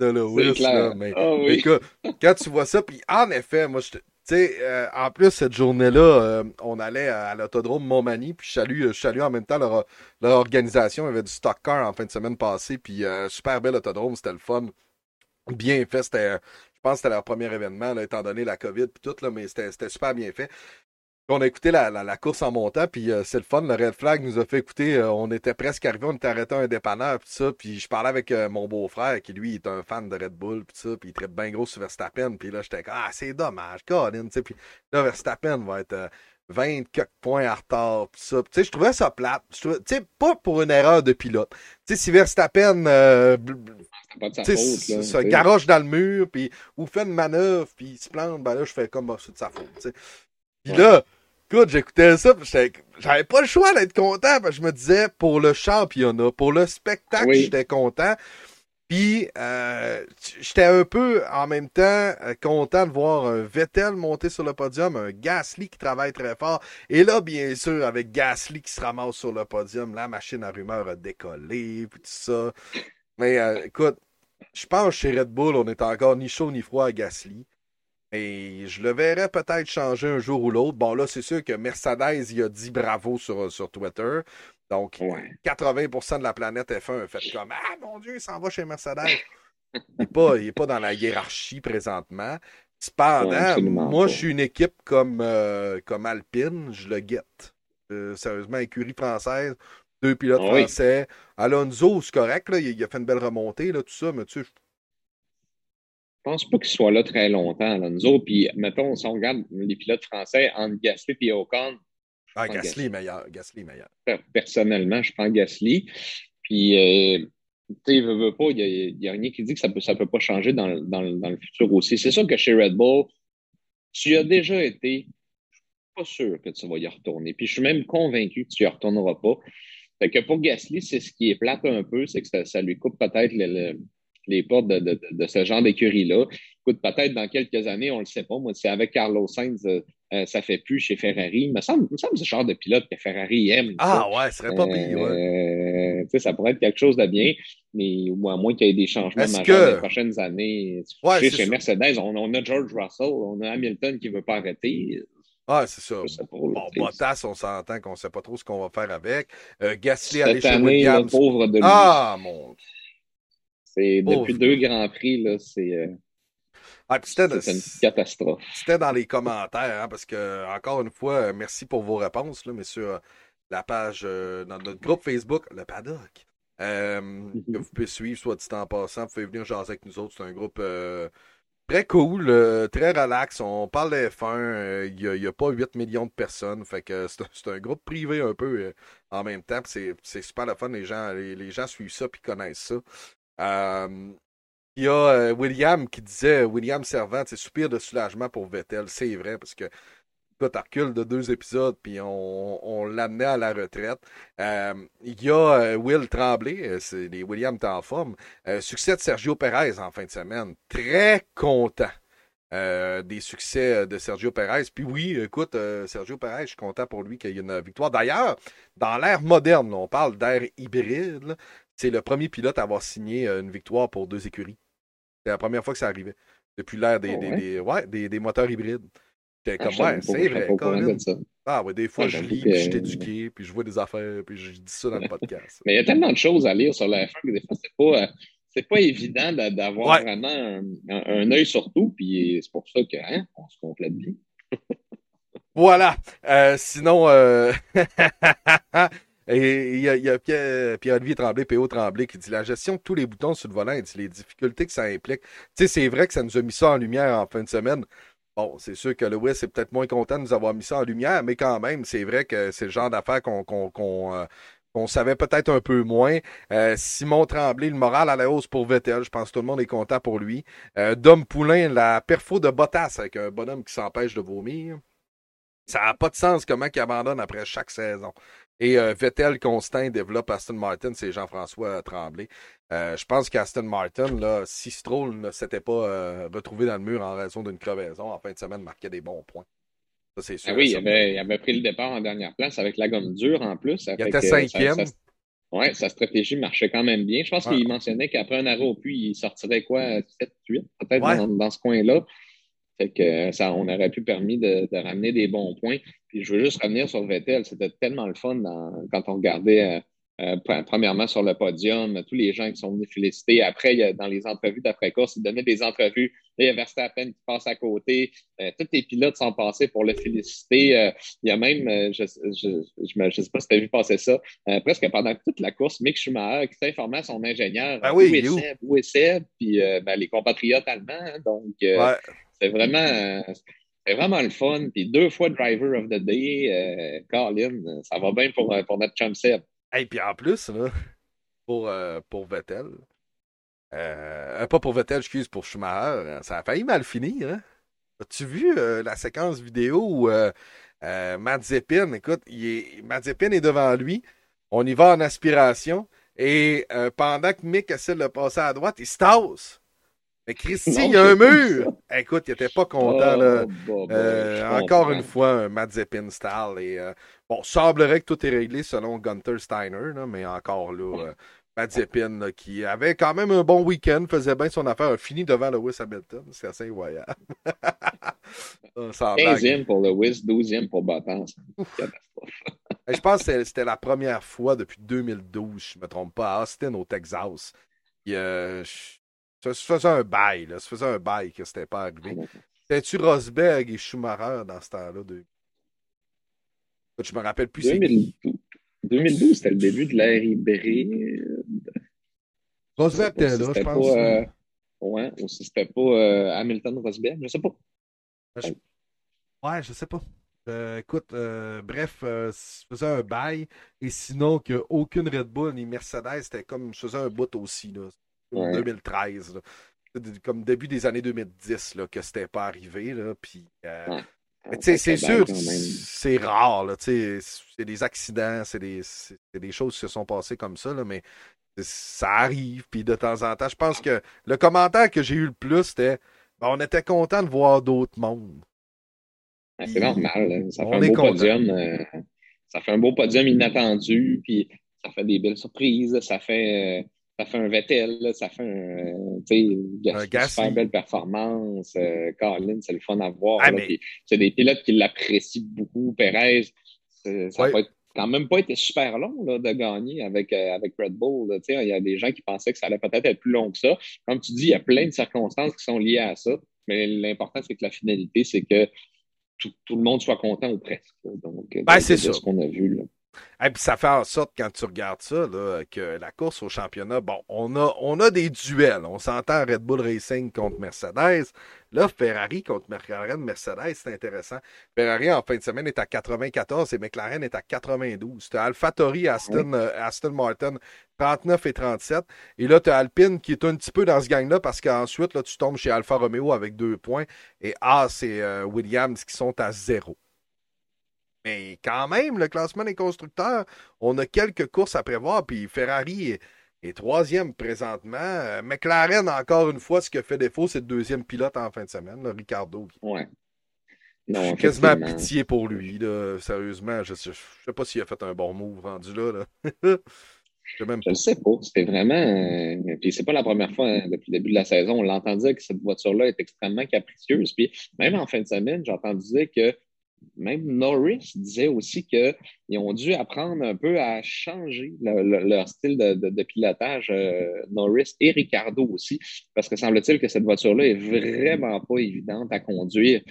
de Lewis. Là, mais, oh, oui. écoute, quand tu vois ça, puis en effet, moi, je tu sais, euh, en plus, cette journée-là, euh, on allait à, l'autodrome Montmagny, puis je salue, je salue en même temps leur, leur, organisation. Il y avait du stock car en fin de semaine passée, puis euh, super bel autodrome, c'était le fun. Bien fait, c'était je pense que c'était leur premier événement, là, étant donné la COVID et tout, là, mais c'était super bien fait. On a écouté la, la, course en montant, puis euh, c'est le fun. Le Red Flag nous a fait écouter. Euh, on était presque arrivé, on était arrêté à un dépanneur, puis ça. Puis je parlais avec euh, mon beau-frère, qui lui est un fan de Red Bull, puis ça. Puis il traite bien gros sur Verstappen. Puis là, j'étais comme, ah, c'est dommage, Colin, tu sais. Puis là, Verstappen va être 20 quelques points en retard, pis ça. Tu sais, je trouvais ça plate. Tu sais, pas pour une erreur de pilote. Tu sais, si Verstappen euh, se garoche dans le mur, puis ou fait une manœuvre, puis il se plante, ben là, je fais comme bah, c'est de sa faute. sais. Puis là, écoute, j'écoutais ça, j'avais pas le choix d'être content, parce que je me disais, pour le championnat, pour le spectacle, j'étais content. Puis, euh, j'étais un peu en même temps euh, content de voir un Vettel monter sur le podium, un Gasly qui travaille très fort. Et là, bien sûr, avec Gasly qui se ramasse sur le podium, la machine à rumeur a décollé, puis tout ça. Mais euh, écoute, je pense chez Red Bull, on est encore ni chaud ni froid à Gasly. Et je le verrais peut-être changer un jour ou l'autre. Bon, là, c'est sûr que Mercedes, il a dit bravo sur, sur Twitter. Donc, 80% de la planète F1 a fait comme Ah mon Dieu, il s'en va chez Mercedes. il n'est pas, pas dans la hiérarchie présentement. Cependant, moi, je suis une équipe comme, euh, comme Alpine, je le guette. Euh, sérieusement, écurie française, deux pilotes français. Alonso, c'est correct, là, il, a fait une belle remontée, là, tout ça, mais tu sais, je pense pas qu'il soit là très longtemps, Alonso. Puis, mettons, si on regarde les pilotes français entre Gasly et Ocon, ah, Gasly, est meilleur. Gasly meilleur. Personnellement, je prends Gasly. Puis, euh, tu sais, pas, il n'y a, rien qui dit que ça ne peut, ça peut pas changer dans, dans, dans le futur aussi. C'est sûr que chez Red Bull, tu as déjà été, je suis pas sûr que tu vas y retourner. Puis, je suis même convaincu que tu y retourneras pas. Fait que pour Gasly, c'est ce qui est plate un peu, c'est que ça, lui coupe peut-être les portes de, de, de ce genre d'écurie-là. Écoute, peut-être dans quelques années, on ne le sait pas. Moi, c'est avec Carlos Sainz, euh, euh, ça fait plus chez Ferrari. Il me semble, me semble ce genre de pilote que Ferrari aime. Ah ouais, ce serait pas pire. Ouais. Euh, ça pourrait être quelque chose de bien, mais à moins qu'il y ait des changements majeurs dans les prochaines années. Ouais, chez Mercedes, on, on, a George Russell, on a Hamilton qui ne veut pas arrêter. Ah, c'est ça. bon, Bottas, on s'entend qu'on ne sait pas trop ce qu'on va faire avec. Euh, Gasly allé chez Williams. pauvre de ah, mon C'est depuis deux Grands Prix, là, c'est. Euh... Ah, c'était une catastrophe. C'était dans les commentaires, hein, parce que, encore une fois, euh, merci pour vos réponses, là, mais sur euh, la page, euh, dans notre groupe Facebook, le Paddock, que vous pouvez suivre, soit dit en passant, vous pouvez venir jaser avec nous autres. C'est un groupe Très cool, euh, très relax. On parle de F1. Il n'y a, pas 8 millions de personnes. Fait que c'est un groupe privé un peu euh, en même temps. C'est super le fun. Les gens, les, gens suivent ça et connaissent ça. Euh, il y a William qui disait William Servant, c'est soupir de soulagement pour Vettel. C'est vrai parce que recule de deux épisodes, puis on, l'amenait à la retraite. Euh, il y a euh, Will Tremblay, euh, c'est les Williams en forme. succès de Sergio Perez en fin de semaine. Très content. des succès de Sergio Perez. Puis oui, écoute, Sergio Perez, je suis content pour lui qu'il y ait une victoire. D'ailleurs, dans l'ère moderne, on parle d'ère hybride, c'est le premier pilote à avoir signé une victoire pour deux écuries. C'est la première fois que ça arrivait. Depuis l'ère des, oh, des, des, moteurs hybrides. Comme, ouais, c'est vrai. Ah, ouais, des fois, je lis, puis je suis éduqué, puis je vois des affaires, puis je dis ça dans le podcast. Mais il y a tellement de choses à lire sur la F1 que des fois, c'est pas, euh, pas évident d'avoir vraiment un, un, œil sur tout, puis c'est pour ça qu'on hein, se complète bien. voilà. Euh, sinon, euh... Et il y a, y a Pierre-Olivier Tremblay, PO Tremblay, qui dit la gestion de tous les boutons sur le volant, il les difficultés que ça implique. Tu sais, c'est vrai que ça nous a mis ça en lumière en fin de semaine. Bon, c'est sûr que Lewis est peut-être moins content de nous avoir mis ça en lumière, mais quand même, c'est vrai que c'est le genre d'affaires qu'on euh, savait peut-être un peu moins. Euh, Simon Tremblay, le moral à la hausse pour Vettel. Je pense que tout le monde est content pour lui. Euh, Dom Poulain, la perfo de Bottas avec un bonhomme qui s'empêche de vomir. Ça n'a pas de sens comment il abandonne après chaque saison. Et euh, Vettel Constant développe Aston Martin, c'est Jean-François Tremblay. Euh, je pense qu'Aston Martin, là, si Stroll ne s'était pas euh, retrouvé dans le mur en raison d'une crevaison, en fin de semaine, marquait des bons points. Ça, c'est sûr. Ah oui, il avait, il avait, pris le départ en dernière place avec la gomme dure en plus. il était cinquième. Oui, sa stratégie marchait quand même bien. Je pense qu'il mentionnait qu'après un arrêt au puits, il sortirait quoi, 7, 8, peut-être dans, dans, ce coin-là. Fait que ça, on aurait pu permis de, ramener des bons points. Puis je veux juste revenir sur Vettel. C'était tellement le fun quand on regardait euh, euh, premièrement sur le podium, tous les gens qui sont venus féliciter. Après, dans les entrevues d'après-course, il donnait des entrevues. Là, il y a Verstappen qui passe à côté. Euh, tous les pilotes sont passés pour le féliciter. il y a même, je ne sais pas si tu as vu passer ça, presque pendant toute la course, Mick Schumacher qui s'informait à son ingénieur. Ah oui, où est Seb, où est Seb? Puis ben, les compatriotes allemands. Hein, donc, c'est vraiment, c'est vraiment le fun. Puis deux fois Driver of the Day, euh, Colin, ça va bien pour, pour notre chum Seb. Et puis en plus, là, pour, euh, pour Vettel, euh, pas pour Vettel, excuse, pour Schumacher, ça a failli mal finir. Hein? As-tu vu la séquence vidéo où Mazepin, écoute, il est, Mazepin est devant lui, on y va en aspiration, et pendant que Mick essaie de le passer à droite, il se tasse. Mais Christy, il y a un mur! Écoute, il était pas content. là. Oh, euh, encore une fois, un Mazepin style. Et, euh, bon, semblerait que tout est réglé selon Gunter Steiner, mais encore là, euh, Mazepin qui avait quand même un bon week-end, faisait bien son affaire, a fini devant Lewis Hamilton. C'est assez incroyable. 15e pour Lewis, 12e pour Bottas. je pense que c'était la première fois depuis 2012, je ne me trompe pas, à Austin, au Texas. Et, ça se faisait un bail, là. Ça faisait un bail que c'était pas arrivé. C'était-tu Rosberg et Schumacher dans ce temps-là? De... Je me rappelle plus. 2012, 2012 c'était le début de l'ère hybride. Rosberg était là, je pense. Pas, euh... Ouais, ou si c'était pas euh, Hamilton Rosberg, je sais pas. Ouais, je sais pas. Euh, écoute, euh, bref, ça faisait un bail. Et sinon, que aucune Red Bull ni Mercedes, c'était comme, je faisais un bout aussi. Là. 2013. Comme début des années 2010 là, que c'était pas arrivé. Là, puis, euh, c'est sûr, c'est rare. C'est des accidents, c'est des, des, choses qui se sont passées comme ça, là, mais ça arrive. Puis de temps en temps, je pense que le commentaire que j'ai eu le plus, c'était ben, on était content de voir d'autres mondes. c'est normal. Ça fait un beau podium. ça fait un beau podium inattendu. Puis ça fait des belles surprises. Ça fait ça fait un Vettel, ça fait un, un super belle performance. Euh, Colin, c'est le fun à voir. Ah, c'est des pilotes qui l'apprécient beaucoup. Perez, ça n'a quand même pas été super long là, de gagner avec, euh, avec Red Bull. Il y a des gens qui pensaient que ça allait peut-être être plus long que ça. Comme tu dis, il y a plein de circonstances qui sont liées à ça. Mais l'important, c'est que la finalité, c'est que tout, le monde soit content ou presque. Donc, ben, c'est ce qu'on a vu. Là. Et puis ça fait en sorte, quand tu regardes ça, que la course au championnat, bon, on a, on a des duels. On s'entend Red Bull Racing contre Mercedes. Là, Ferrari contre McLaren, Mercedes, c'est intéressant. Ferrari, en fin de semaine, est à 94 et McLaren est à 92. Tu as AlphaTauri, Aston, euh, Aston Martin, 39 et 37. Et là, tu as Alpine qui est un petit peu dans ce gang-là parce qu'ensuite, là, tu tombes chez Alfa Romeo avec deux points et Haas et euh, Williams qui sont à zéro. Mais quand même, le classement des constructeurs, on a quelques courses à prévoir, puis Ferrari est, troisième présentement. Euh, McLaren, encore une fois, ce qui a fait défaut, c'est le deuxième pilote en fin de semaine, Ricardo. Ouais. Non, quasiment pitié pour lui, sérieusement. Je ne sais, pas s'il a fait un bon move rendu là. je ne sais pas. C'était vraiment. Euh, puis c'est pas la première fois hein, depuis le début de la saison. On l'entendait que cette voiture-là est extrêmement capricieuse. Puis même en fin de semaine, j'entendais que même Norris disait aussi qu'ils ont dû apprendre un peu à changer leur style de, pilotage, euh, Norris et Ricardo aussi, parce que semble-t-il que cette voiture-là est vraiment pas évidente à conduire.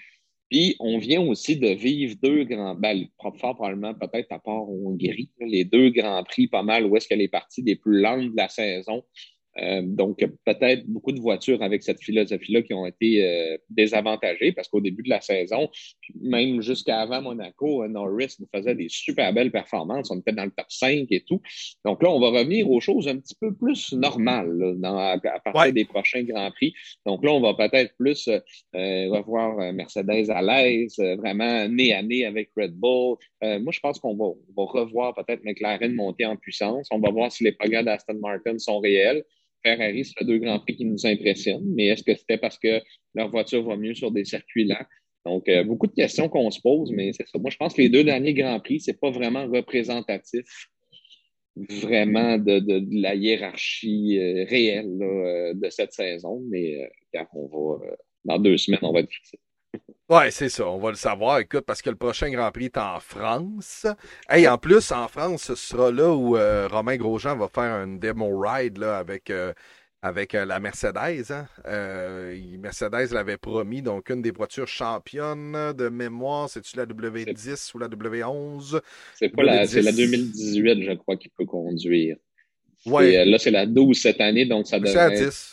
Puis on vient aussi de vivre deux grands, ben, fort probablement peut-être à part Hongrie, les deux grands prix pas mal où est-ce qu'elle est partie des plus lentes de la saison. Euh, donc, peut-être beaucoup de voitures avec cette philosophie-là qui ont été euh, désavantagées parce qu'au début de la saison, même jusqu'à avant Monaco, euh, Norris nous faisait des super belles performances. On était dans le top 5 et tout. Donc là, on va revenir aux choses un petit peu plus normales à, partir des prochains Grands Prix. Donc là, on va peut-être plus revoir Mercedes à l'aise, vraiment nez à nez avec Red Bull. moi, je pense qu'on va, va revoir peut-être McLaren monter en puissance. On va voir si les progrès d'Aston Martin sont réels. Ferrari, c'est deux grands prix qui nous impressionnent, mais est-ce que c'était parce que leur voiture va mieux sur des circuits là? Donc, euh, beaucoup de questions qu'on se pose, mais c'est ça. Moi, je pense que les deux derniers grands prix, c'est pas vraiment représentatif vraiment de, la hiérarchie euh, réelle euh, de cette saison, mais car on va, dans deux semaines, on va être fixé. Ouais, c'est ça, on va le savoir. Écoute, parce que le prochain Grand Prix est en France. Et en plus, en France, ce sera là où euh, Romain Grosjean va faire un démo ride là, avec, euh, avec euh, la Mercedes. Hein. Mercedes l'avait promis, donc une des voitures championnes de mémoire, c'est-tu la W10 ou la W11? C'est pas la, la 2018, je crois, qu'il peut conduire. Ouais. là, c'est la 12 cette année, donc ça devrait être... 10.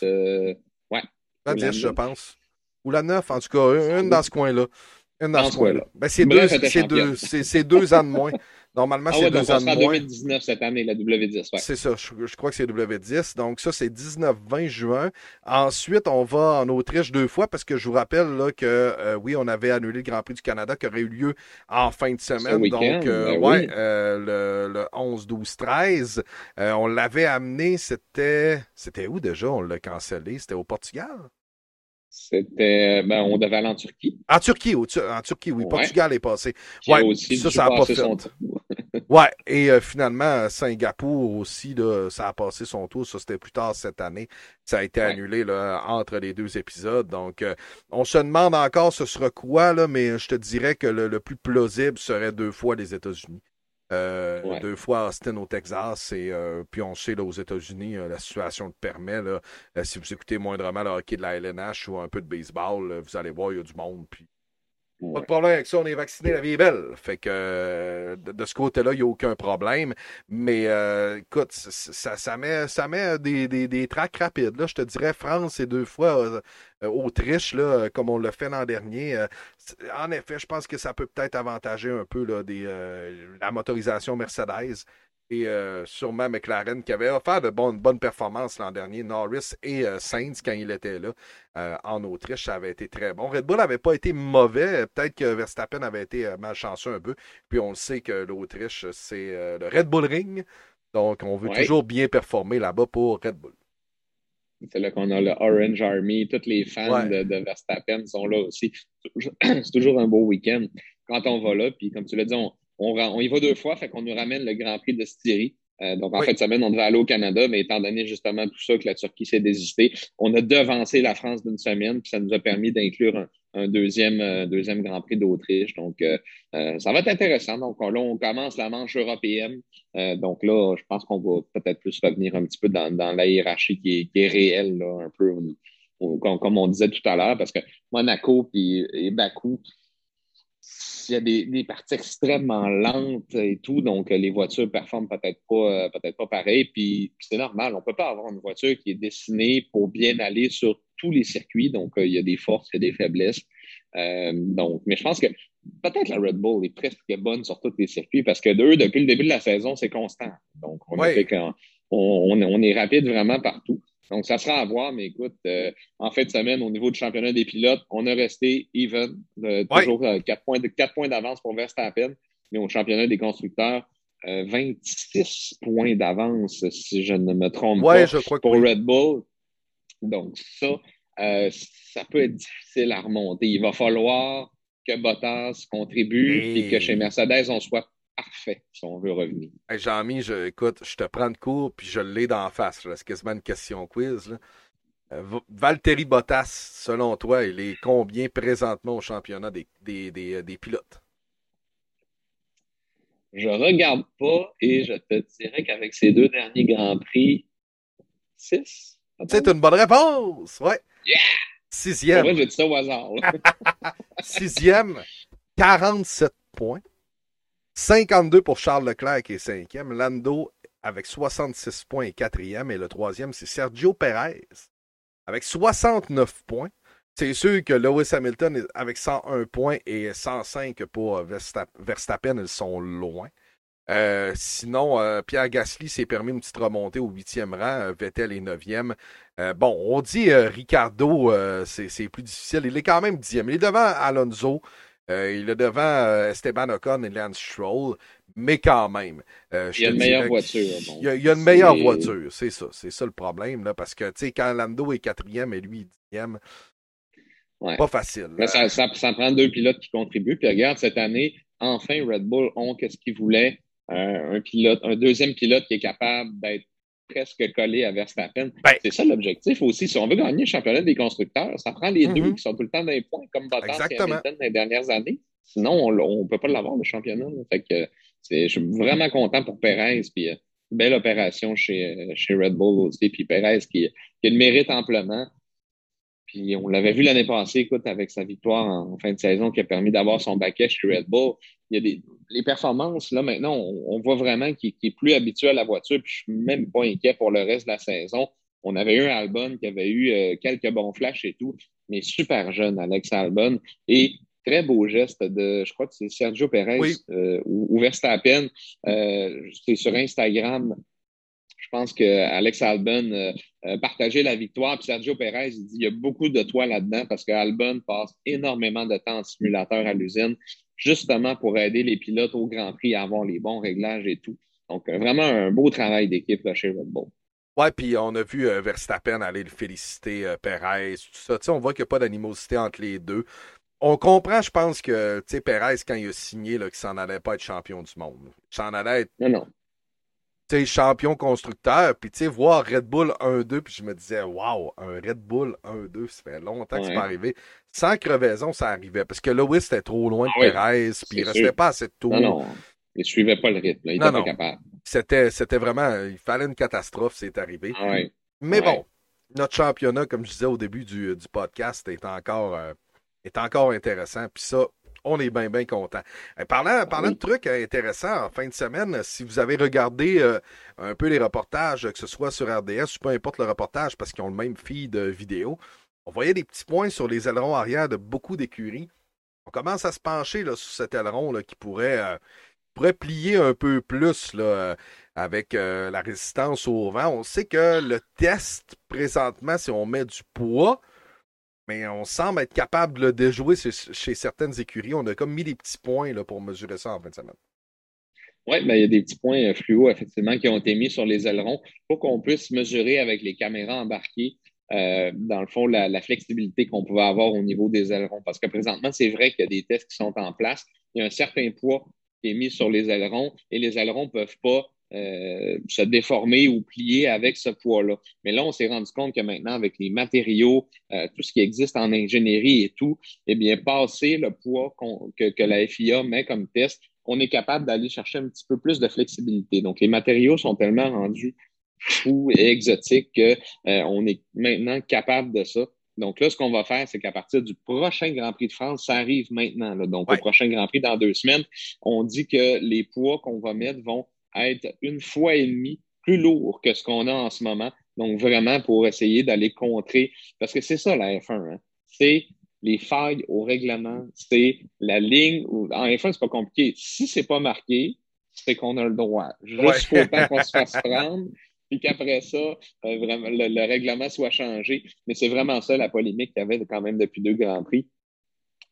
ouais. La 10, je pense. Ou la 9, en tout cas, une dans ce coin-là. Une dans, ce coin-là. Ben, c'est deux, deux, deux ans de moins. Normalement, ah c'est deux ans de moins. 2019 cette année, la W10. C'est ça, je, crois que c'est W10. Donc, ça, c'est 19-20 juin. Ensuite, on va en Autriche deux fois parce que je vous rappelle là, que, euh, oui, on avait annulé le Grand Prix du Canada qui aurait eu lieu en fin de semaine. Donc, euh, ben ouais, euh, le, 11, 12, 13. on l'avait amené, c'était. C'était où déjà? On l'a cancellé? C'était au Portugal? C'était, ben, on devait aller en Turquie. En Turquie, en Turquie, oui. Portugal est passé. Ouais, aussi, ça, ça a pas fait. Son ouais, et euh, finalement, Singapour aussi, là, ça a passé son tour. Ça, c'était plus tard cette année. Ça a été annulé là, entre les deux épisodes. Donc, euh, on se demande encore ce sera quoi, là, mais je te dirais que le plus plausible serait deux fois les États-Unis. Euh, deux fois Austin au Texas et euh, puis on sait là, aux États-Unis euh, la situation le permet là, si vous écoutez moindrement le hockey de la LNH ou un peu de baseball vous allez voir il y a du monde puis pas de problème avec ça, on est vacciné, la vie est belle. Fait que euh, de, ce côté-là, il n'y a aucun problème. Mais euh, écoute, ça, ça, met, ça met des, des, des tracks rapides. Là. Je te dirais France et deux fois euh, Autriche, là, comme on l'a fait l'an dernier. en effet, je pense que ça peut peut-être avantager un peu là, des, la motorisation Mercedes et euh, sûrement McLaren qui avait offert de bonnes, bonnes performances l'an dernier. Norris et euh, Sainz, quand il était là euh, en Autriche, ça avait été très bon. Red Bull n'avait pas été mauvais. Peut-être que Verstappen avait été malchanceux un peu. Puis on le sait que l'Autriche, c'est le Red Bull Ring. Donc on veut toujours bien performer là-bas pour Red Bull. C'est là qu'on a le Orange Army, tous les fans de, de, Verstappen sont là aussi. C'est toujours un beau week-end quand on va là. Puis comme tu l'as dit, on, on, y va deux fois, fait qu'on nous ramène le Grand Prix de Styrie. Euh, donc, en fait, cette semaine, on devait aller au Canada, mais étant donné justement tout ça que la Turquie s'est désistée, on a devancé la France d'une semaine, puis ça nous a permis d'inclure un, deuxième, euh, deuxième Grand Prix d'Autriche. Donc, euh, ça va être intéressant. Donc, là, on commence la manche européenne. donc là, je pense qu'on va peut-être plus revenir un petit peu dans, la hiérarchie qui est, réelle, là, un peu comme, on disait tout à l'heure, parce que Monaco et Bakou, il y a des, parties extrêmement lentes et tout, donc euh, les voitures performent peut-être pas, euh, peut-être pas pareil. Puis, c'est normal, on peut pas avoir une voiture qui est destinée pour bien aller sur tous les circuits. Donc, euh, il y a des forces, il y a des faiblesses. donc, mais je pense que peut-être la Red Bull est presque bonne sur tous les circuits parce que d'eux, depuis le début de la saison, c'est constant. Donc, on, on est rapide vraiment partout. Donc, ça sera à voir, mais écoute, euh, en fin de semaine, au niveau du championnat des pilotes, on a resté even, euh, toujours euh, quatre points, points d'avance pour Verstappen, mais au championnat des constructeurs, 26 points d'avance, si je ne me trompe pas, pour Red Bull. Donc, ça, ça peut être difficile à remonter. Il va falloir que Bottas contribue et que chez Mercedes, on soit parfait si on veut revenir. Jean-Mi, je, écoute, je te prends de cours puis je l'ai d'en face. C'est quasiment une question quiz. Euh, Valtteri Bottas, selon toi, il est combien présentement au championnat des, des, des, euh, des pilotes? Je regarde pas et je te dirais qu'avec ces deux derniers Grands Prix, 6. C'est une bonne réponse! Ouais. Yeah! Sixième. Moi, j'ai dit ça au hasard. Sixième, 47 points. 52 pour Charles Leclerc qui est cinquième. Lando avec 66 points et quatrième. Et le troisième, c'est Sergio Perez avec 69 points. C'est sûr que Lewis Hamilton avec 101 points et 105 pour Verstappen, ils sont loin. Euh, sinon, euh, Pierre Gasly s'est permis une petite remontée au huitième rang. Euh, Vettel est neuvième. bon, on dit Ricardo, c'est plus difficile. Il est quand même dixième. Il est devant Alonso. Euh, il est devant euh, Esteban Ocon et Lance Stroll, mais quand même. Euh, il y a une meilleure voiture. Il, y a, une meilleure voiture, c'est ça. C'est ça le problème, là, parce que, tu sais, quand Lando est quatrième et lui dixième, pas facile. ça, ça, ça, prend deux pilotes qui contribuent. Puis regarde, cette année, enfin, Red Bull ont qu'est-ce qu'ils voulaient. un pilote, un deuxième pilote qui est capable d'être presque collé à Verstappen. Ben, c'est ça l'objectif aussi. Si on veut gagner le championnat des constructeurs, ça prend les deux mhm. qui sont tout le temps dans les points, comme Bottas et Hamilton dans les dernières années. Sinon, on ne peut pas l'avoir, le championnat. Fait que je suis vraiment content pour Perez. Puis, euh, belle opération chez, chez Red Bull aussi. Puis Perez qui, qui le mérite amplement. Puis on l'avait vu l'année passée, écoute, avec sa victoire en fin de saison qui a permis d'avoir son baquet chez Red Bull. Il y a des les performances, là, maintenant, on, voit vraiment qu'il est plus habitué à la voiture, puis je suis même pas inquiet pour le reste de la saison. On avait eu un Albon qui avait eu euh, quelques bons flashs et tout, mais super jeune, Alex Albon. Et très beau geste de, je crois que c'est Sergio Perez euh, ou, Verstappen. Euh, c'est sur Instagram. Je pense que Alex Albon euh, partageait la victoire. Puis Sergio Perez, il dit il y a beaucoup de toi là-dedans parce qu'Albon passe énormément de temps en simulateur à l'usine justement pour aider les pilotes au Grand Prix à avoir les bons réglages et tout. Donc, euh, vraiment un beau travail d'équipe chez Red Bull. Ouais, puis on a vu euh, Verstappen aller le féliciter euh, Perez, tout ça. on voit qu'il n'y a pas d'animosité entre les deux. On comprend, je pense, que Perez, quand il a signé, qu'il s'en allait pas être champion du monde. Il s'en allait être non, non champion constructeur, puis tu sais, voir Red Bull 1-2, puis je me disais, waouh, un Red Bull 1-2, ça fait longtemps que c'est pas arrivé. Sans crevaison, ça arrivait, parce que Lewis était trop loin de ah Perez, puis il restait pas assez de tours. Non, non, il suivait pas le rythme, il était pas capable. C'était, c'était vraiment, il fallait une catastrophe, c'est arrivé. Ah Mais bon, notre championnat, comme je disais au début du, du podcast, est encore, euh, est encore intéressant, puis ça, on est bien, bien content. Euh, parlant, parlant de trucs euh, intéressants, en fin de semaine, si vous avez regardé euh, un peu les reportages, que ce soit sur RDS ou peu importe le reportage, parce qu'ils ont le même feed vidéo, on voyait des petits points sur les ailerons arrière de beaucoup d'écuries. On commence à se pencher là, sur cet aileron là, qui pourrait, pourrait plier un peu plus là, avec la résistance au vent. On sait que le test présentement, si on met du poids, mais on semble être capable de le déjouer chez, certaines écuries. On a comme mis des petits points là, pour mesurer ça en fin de semaine. Oui, ben, il y a des petits points fluo, effectivement, qui ont été mis sur les ailerons pour qu'on puisse mesurer avec les caméras embarquées euh, dans le fond, la, flexibilité qu'on pouvait avoir au niveau des ailerons. Parce que présentement, c'est vrai qu'il y a des tests qui sont en place. Il y a un certain poids qui est mis sur les ailerons et les ailerons ne peuvent pas euh, se déformer ou plier avec ce poids-là. Mais là, on s'est rendu compte que maintenant, avec les matériaux, euh, tout ce qui existe en ingénierie et tout, eh bien, passer le poids que, que la FIA met comme test, on est capable d'aller chercher un petit peu plus de flexibilité. Donc, les matériaux sont tellement rendus fou et exotique qu'on euh, est maintenant capable de ça. Donc là, ce qu'on va faire, c'est qu'à partir du prochain Grand Prix de France, ça arrive maintenant. Donc au prochain Grand Prix dans deux semaines, on dit que les poids qu'on va mettre vont être une fois et demie plus lourds que ce qu'on a en ce moment. Donc vraiment pour essayer d'aller contrer, parce que c'est ça la F1, hein. c'est les failles au règlement, c'est la ligne. En F1, c'est pas compliqué. Si c'est pas marqué, c'est qu'on a le droit. Jusqu'au temps qu'on se fasse prendre, puis qu'après ça, euh, vraiment, le, règlement soit changé. Mais c'est vraiment ça la polémique qu'il y avait quand même depuis deux Grands Prix.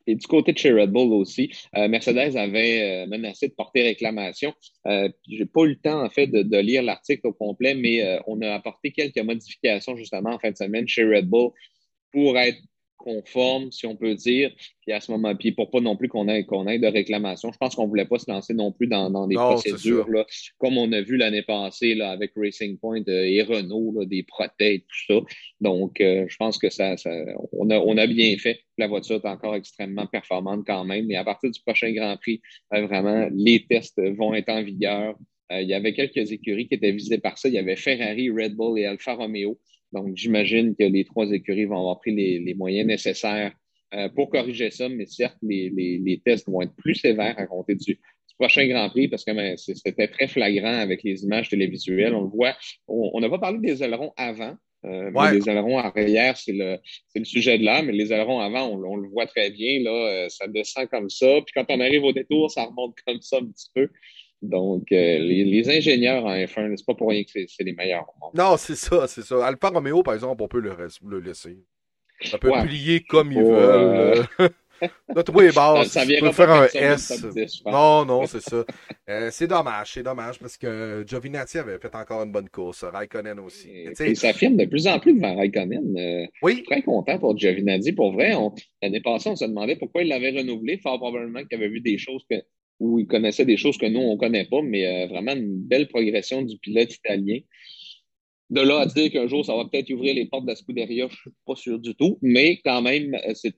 Et du côté de chez Red Bull aussi, euh, Mercedes avait euh, menacé de porter réclamation. Euh, J'ai pas eu le temps, en fait, de, de lire l'article au complet, mais on a apporté quelques modifications justement en fin de semaine chez Red Bull pour être conforme, si on peut dire. Puis à ce moment, puis pour pas non plus qu'on ait, qu'on ait de réclamation. Je pense qu'on voulait pas se lancer non plus dans, dans des procédures, là, comme on a vu l'année passée là, avec Racing Point euh, et Renault, là, des protèges, tout ça. Donc, euh, je pense que ça, ça on, a, on a bien fait. La voiture est encore extrêmement performante quand même. Mais à partir du prochain Grand Prix, euh, vraiment, les tests vont être en vigueur. il y avait quelques écuries qui étaient visées par ça. Il y avait Ferrari, Red Bull et Alfa Romeo. Donc, j'imagine que les trois écuries vont avoir pris les, moyens nécessaires euh, pour corriger ça, mais certes, les, tests vont être plus sévères à compter du, prochain Grand Prix parce que ben, c'était très flagrant avec les images télévisuelles. On le voit. On n'a pas parlé des ailerons avant. Euh, les ailerons arrière, c'est le, le sujet de là, mais les ailerons avant, on, le voit très bien. Là, euh, ça descend comme ça. Puis quand on arrive au détour, ça remonte comme ça un petit peu. Donc, euh, les, ingénieurs en F1, c'est pas pour rien que c'est les meilleurs Non, c'est ça, c'est ça. Alfa Romeo, par exemple, on peut le, le laisser. Ça peut plier comme ils veulent. Notre way basse, ça, peut faire un S. non, non, c'est ça. Euh, c'est dommage, c'est dommage parce que Giovinazzi avait fait encore une bonne course, Raikkonen aussi. Et, ça filme de plus en plus devant Raikkonen. Euh, oui. Je suis très content pour Giovinazzi. Pour vrai, l'année passée, on se demandait pourquoi il l'avait renouvelé, fort probablement qu'il avait vu des choses que où il connaissait des choses que nous, on ne connaît pas, mais euh, vraiment une belle progression du pilote italien. De là à dire qu'un jour, ça va peut-être ouvrir les portes de la Scuderia, je ne suis pas sûr du tout, mais quand même, euh, c'est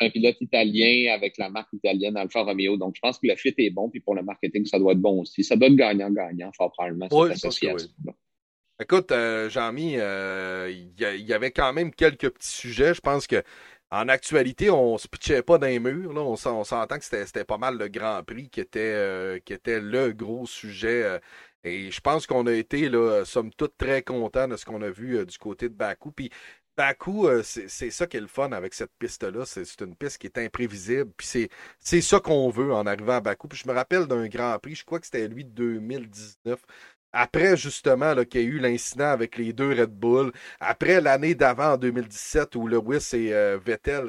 un pilote italien avec la marque italienne Alfa Romeo. Donc, je pense que le fit est bon, puis pour le marketing, ça doit être bon aussi. Ça doit être gagnant-gagnant, fort probablement, oui, Écoute, euh, Jean-Mi, il y, avait quand même quelques petits sujets. Je pense que en actualité, on se pitchait pas murs. Là. On, s'entend que c'était pas mal le Grand Prix qui était, euh, qui était le gros sujet. Euh, et je pense qu'on a été, là, somme toute, très contents de ce qu'on a vu euh, du côté de Bakou. Puis Bakou, c'est ça qui est le fun avec cette piste-là. C'est une piste qui est imprévisible. Puis c'est ça qu'on veut en arrivant à Bakou. Puis je me rappelle d'un Grand Prix, je crois que c'était lui de 2019 après justement qu'il y a eu l'incident avec les deux Red Bull, après l'année d'avant en 2017 où Lewis et euh, Vettel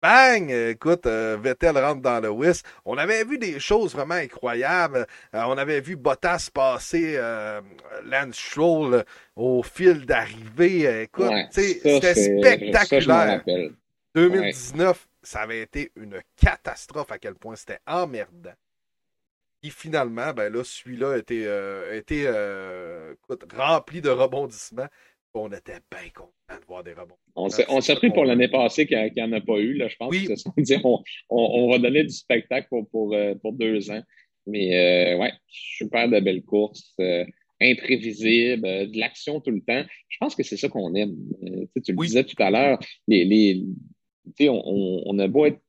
Bang! Écoute, euh, Vettel rentre dans le Lewis. On avait vu des choses vraiment incroyables. Euh, on avait vu Bottas passer Lance Stroll au fil d'arrivée. Écoute, c'était spectaculaire. 2019, ça avait été une catastrophe à quel point c'était emmerdant. Et finalement, ben là, celui-là a été, euh, euh, rempli de rebondissements. On était bien content de voir des rebondissements. On s'est pris pour l'année passée qu'il n'y en a pas eu. Là, je pense oui. on, on, va donner du spectacle pour, pour, euh, pour deux ans. Mais ouais, super de belles courses, imprévisibles, de l'action tout le temps. Je pense que c'est ça qu'on aime. tu le disais tout à l'heure, les, les, on, on, a beau être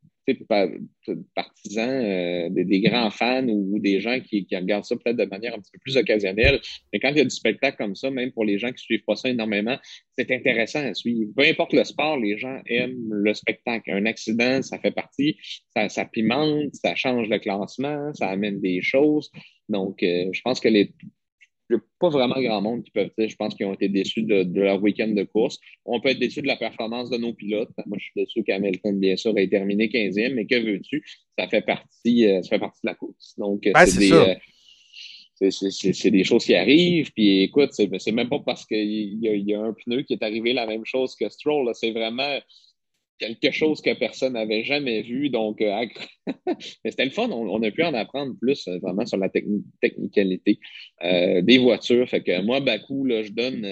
partisans, euh, des, grands fans ou, des gens qui, regardent ça peut-être de manière un petit peu plus occasionnelle. Mais quand il y a du spectacle comme ça, même pour les gens qui suivent pas ça énormément, c'est intéressant à suivre. Peu importe le sport, les gens aiment le spectacle. Un accident, ça fait partie, ça, ça pimente, ça change le classement, ça amène des choses. Donc, euh, je pense que les, a pas vraiment grand monde qui peuvent dire, je pense qu'ils ont été déçus de, leur week-end de course. On peut être déçus de la performance de nos pilotes. Moi, je suis déçu qu'Hamilton, bien sûr, ait terminé 15e, mais que veux-tu? Ça fait partie, euh, ça fait partie de la course. Donc, c'est des, euh, c'est des choses qui arrivent. Puis écoute, c'est même pas parce qu'il y, y, a un pneu qui est arrivé la même chose que Stroll. C'est vraiment quelque chose que personne n'avait jamais vu. Donc, euh, c'était le fun. On, a pu en apprendre plus euh, vraiment sur la technicalité euh, des voitures. Fait que moi, Bakou, là, je donne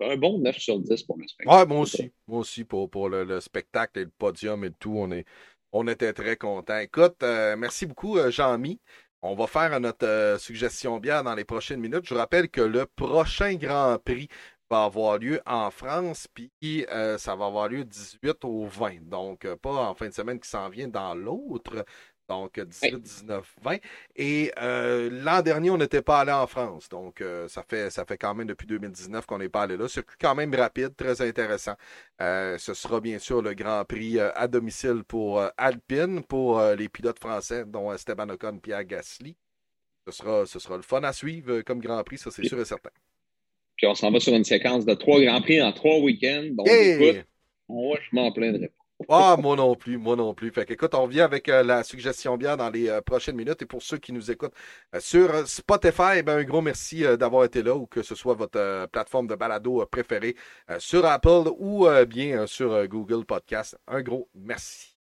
un bon 9 sur 10 pour le spectacle. Ouais, moi aussi. Moi aussi, pour, pour le, spectacle et le podium et tout, on, est, on était très contents. Écoute, merci beaucoup, Jean-Mi. On va faire notre suggestion bière dans les prochaines minutes. Je vous rappelle que le prochain Grand Prix va avoir lieu en France, puis euh, ça va avoir lieu 18 au 20. Donc, euh, pas en fin de semaine qui s'en vient dans l'autre. Donc, 18, 19, 20. Et euh, l'an dernier, on n'était pas allé en France. Donc, ça, fait, ça fait quand même depuis 2019 qu'on n'est pas allé là. Circuit quand même rapide, très intéressant. ce sera bien sûr le Grand Prix à domicile pour Alpine, pour les pilotes français, dont Esteban Ocon et Pierre Gasly. Ce sera, ce sera le fun à suivre comme Grand Prix, ça c'est sûr et certain. Puis on s'en va sur une séquence de trois Grands Prix en trois week-ends. Donc, écoute, moi, je m'en plaindrai pas. Ah, moi non plus, moi non plus. Fait qu'écoute, on vient avec euh, la suggestion bien dans les euh, prochaines minutes. Et pour ceux qui nous écoutent euh, sur Spotify, ben, un gros merci d'avoir été là ou que ce soit votre plateforme de balado préférée sur Apple ou bien sur Google Podcast. Un gros merci.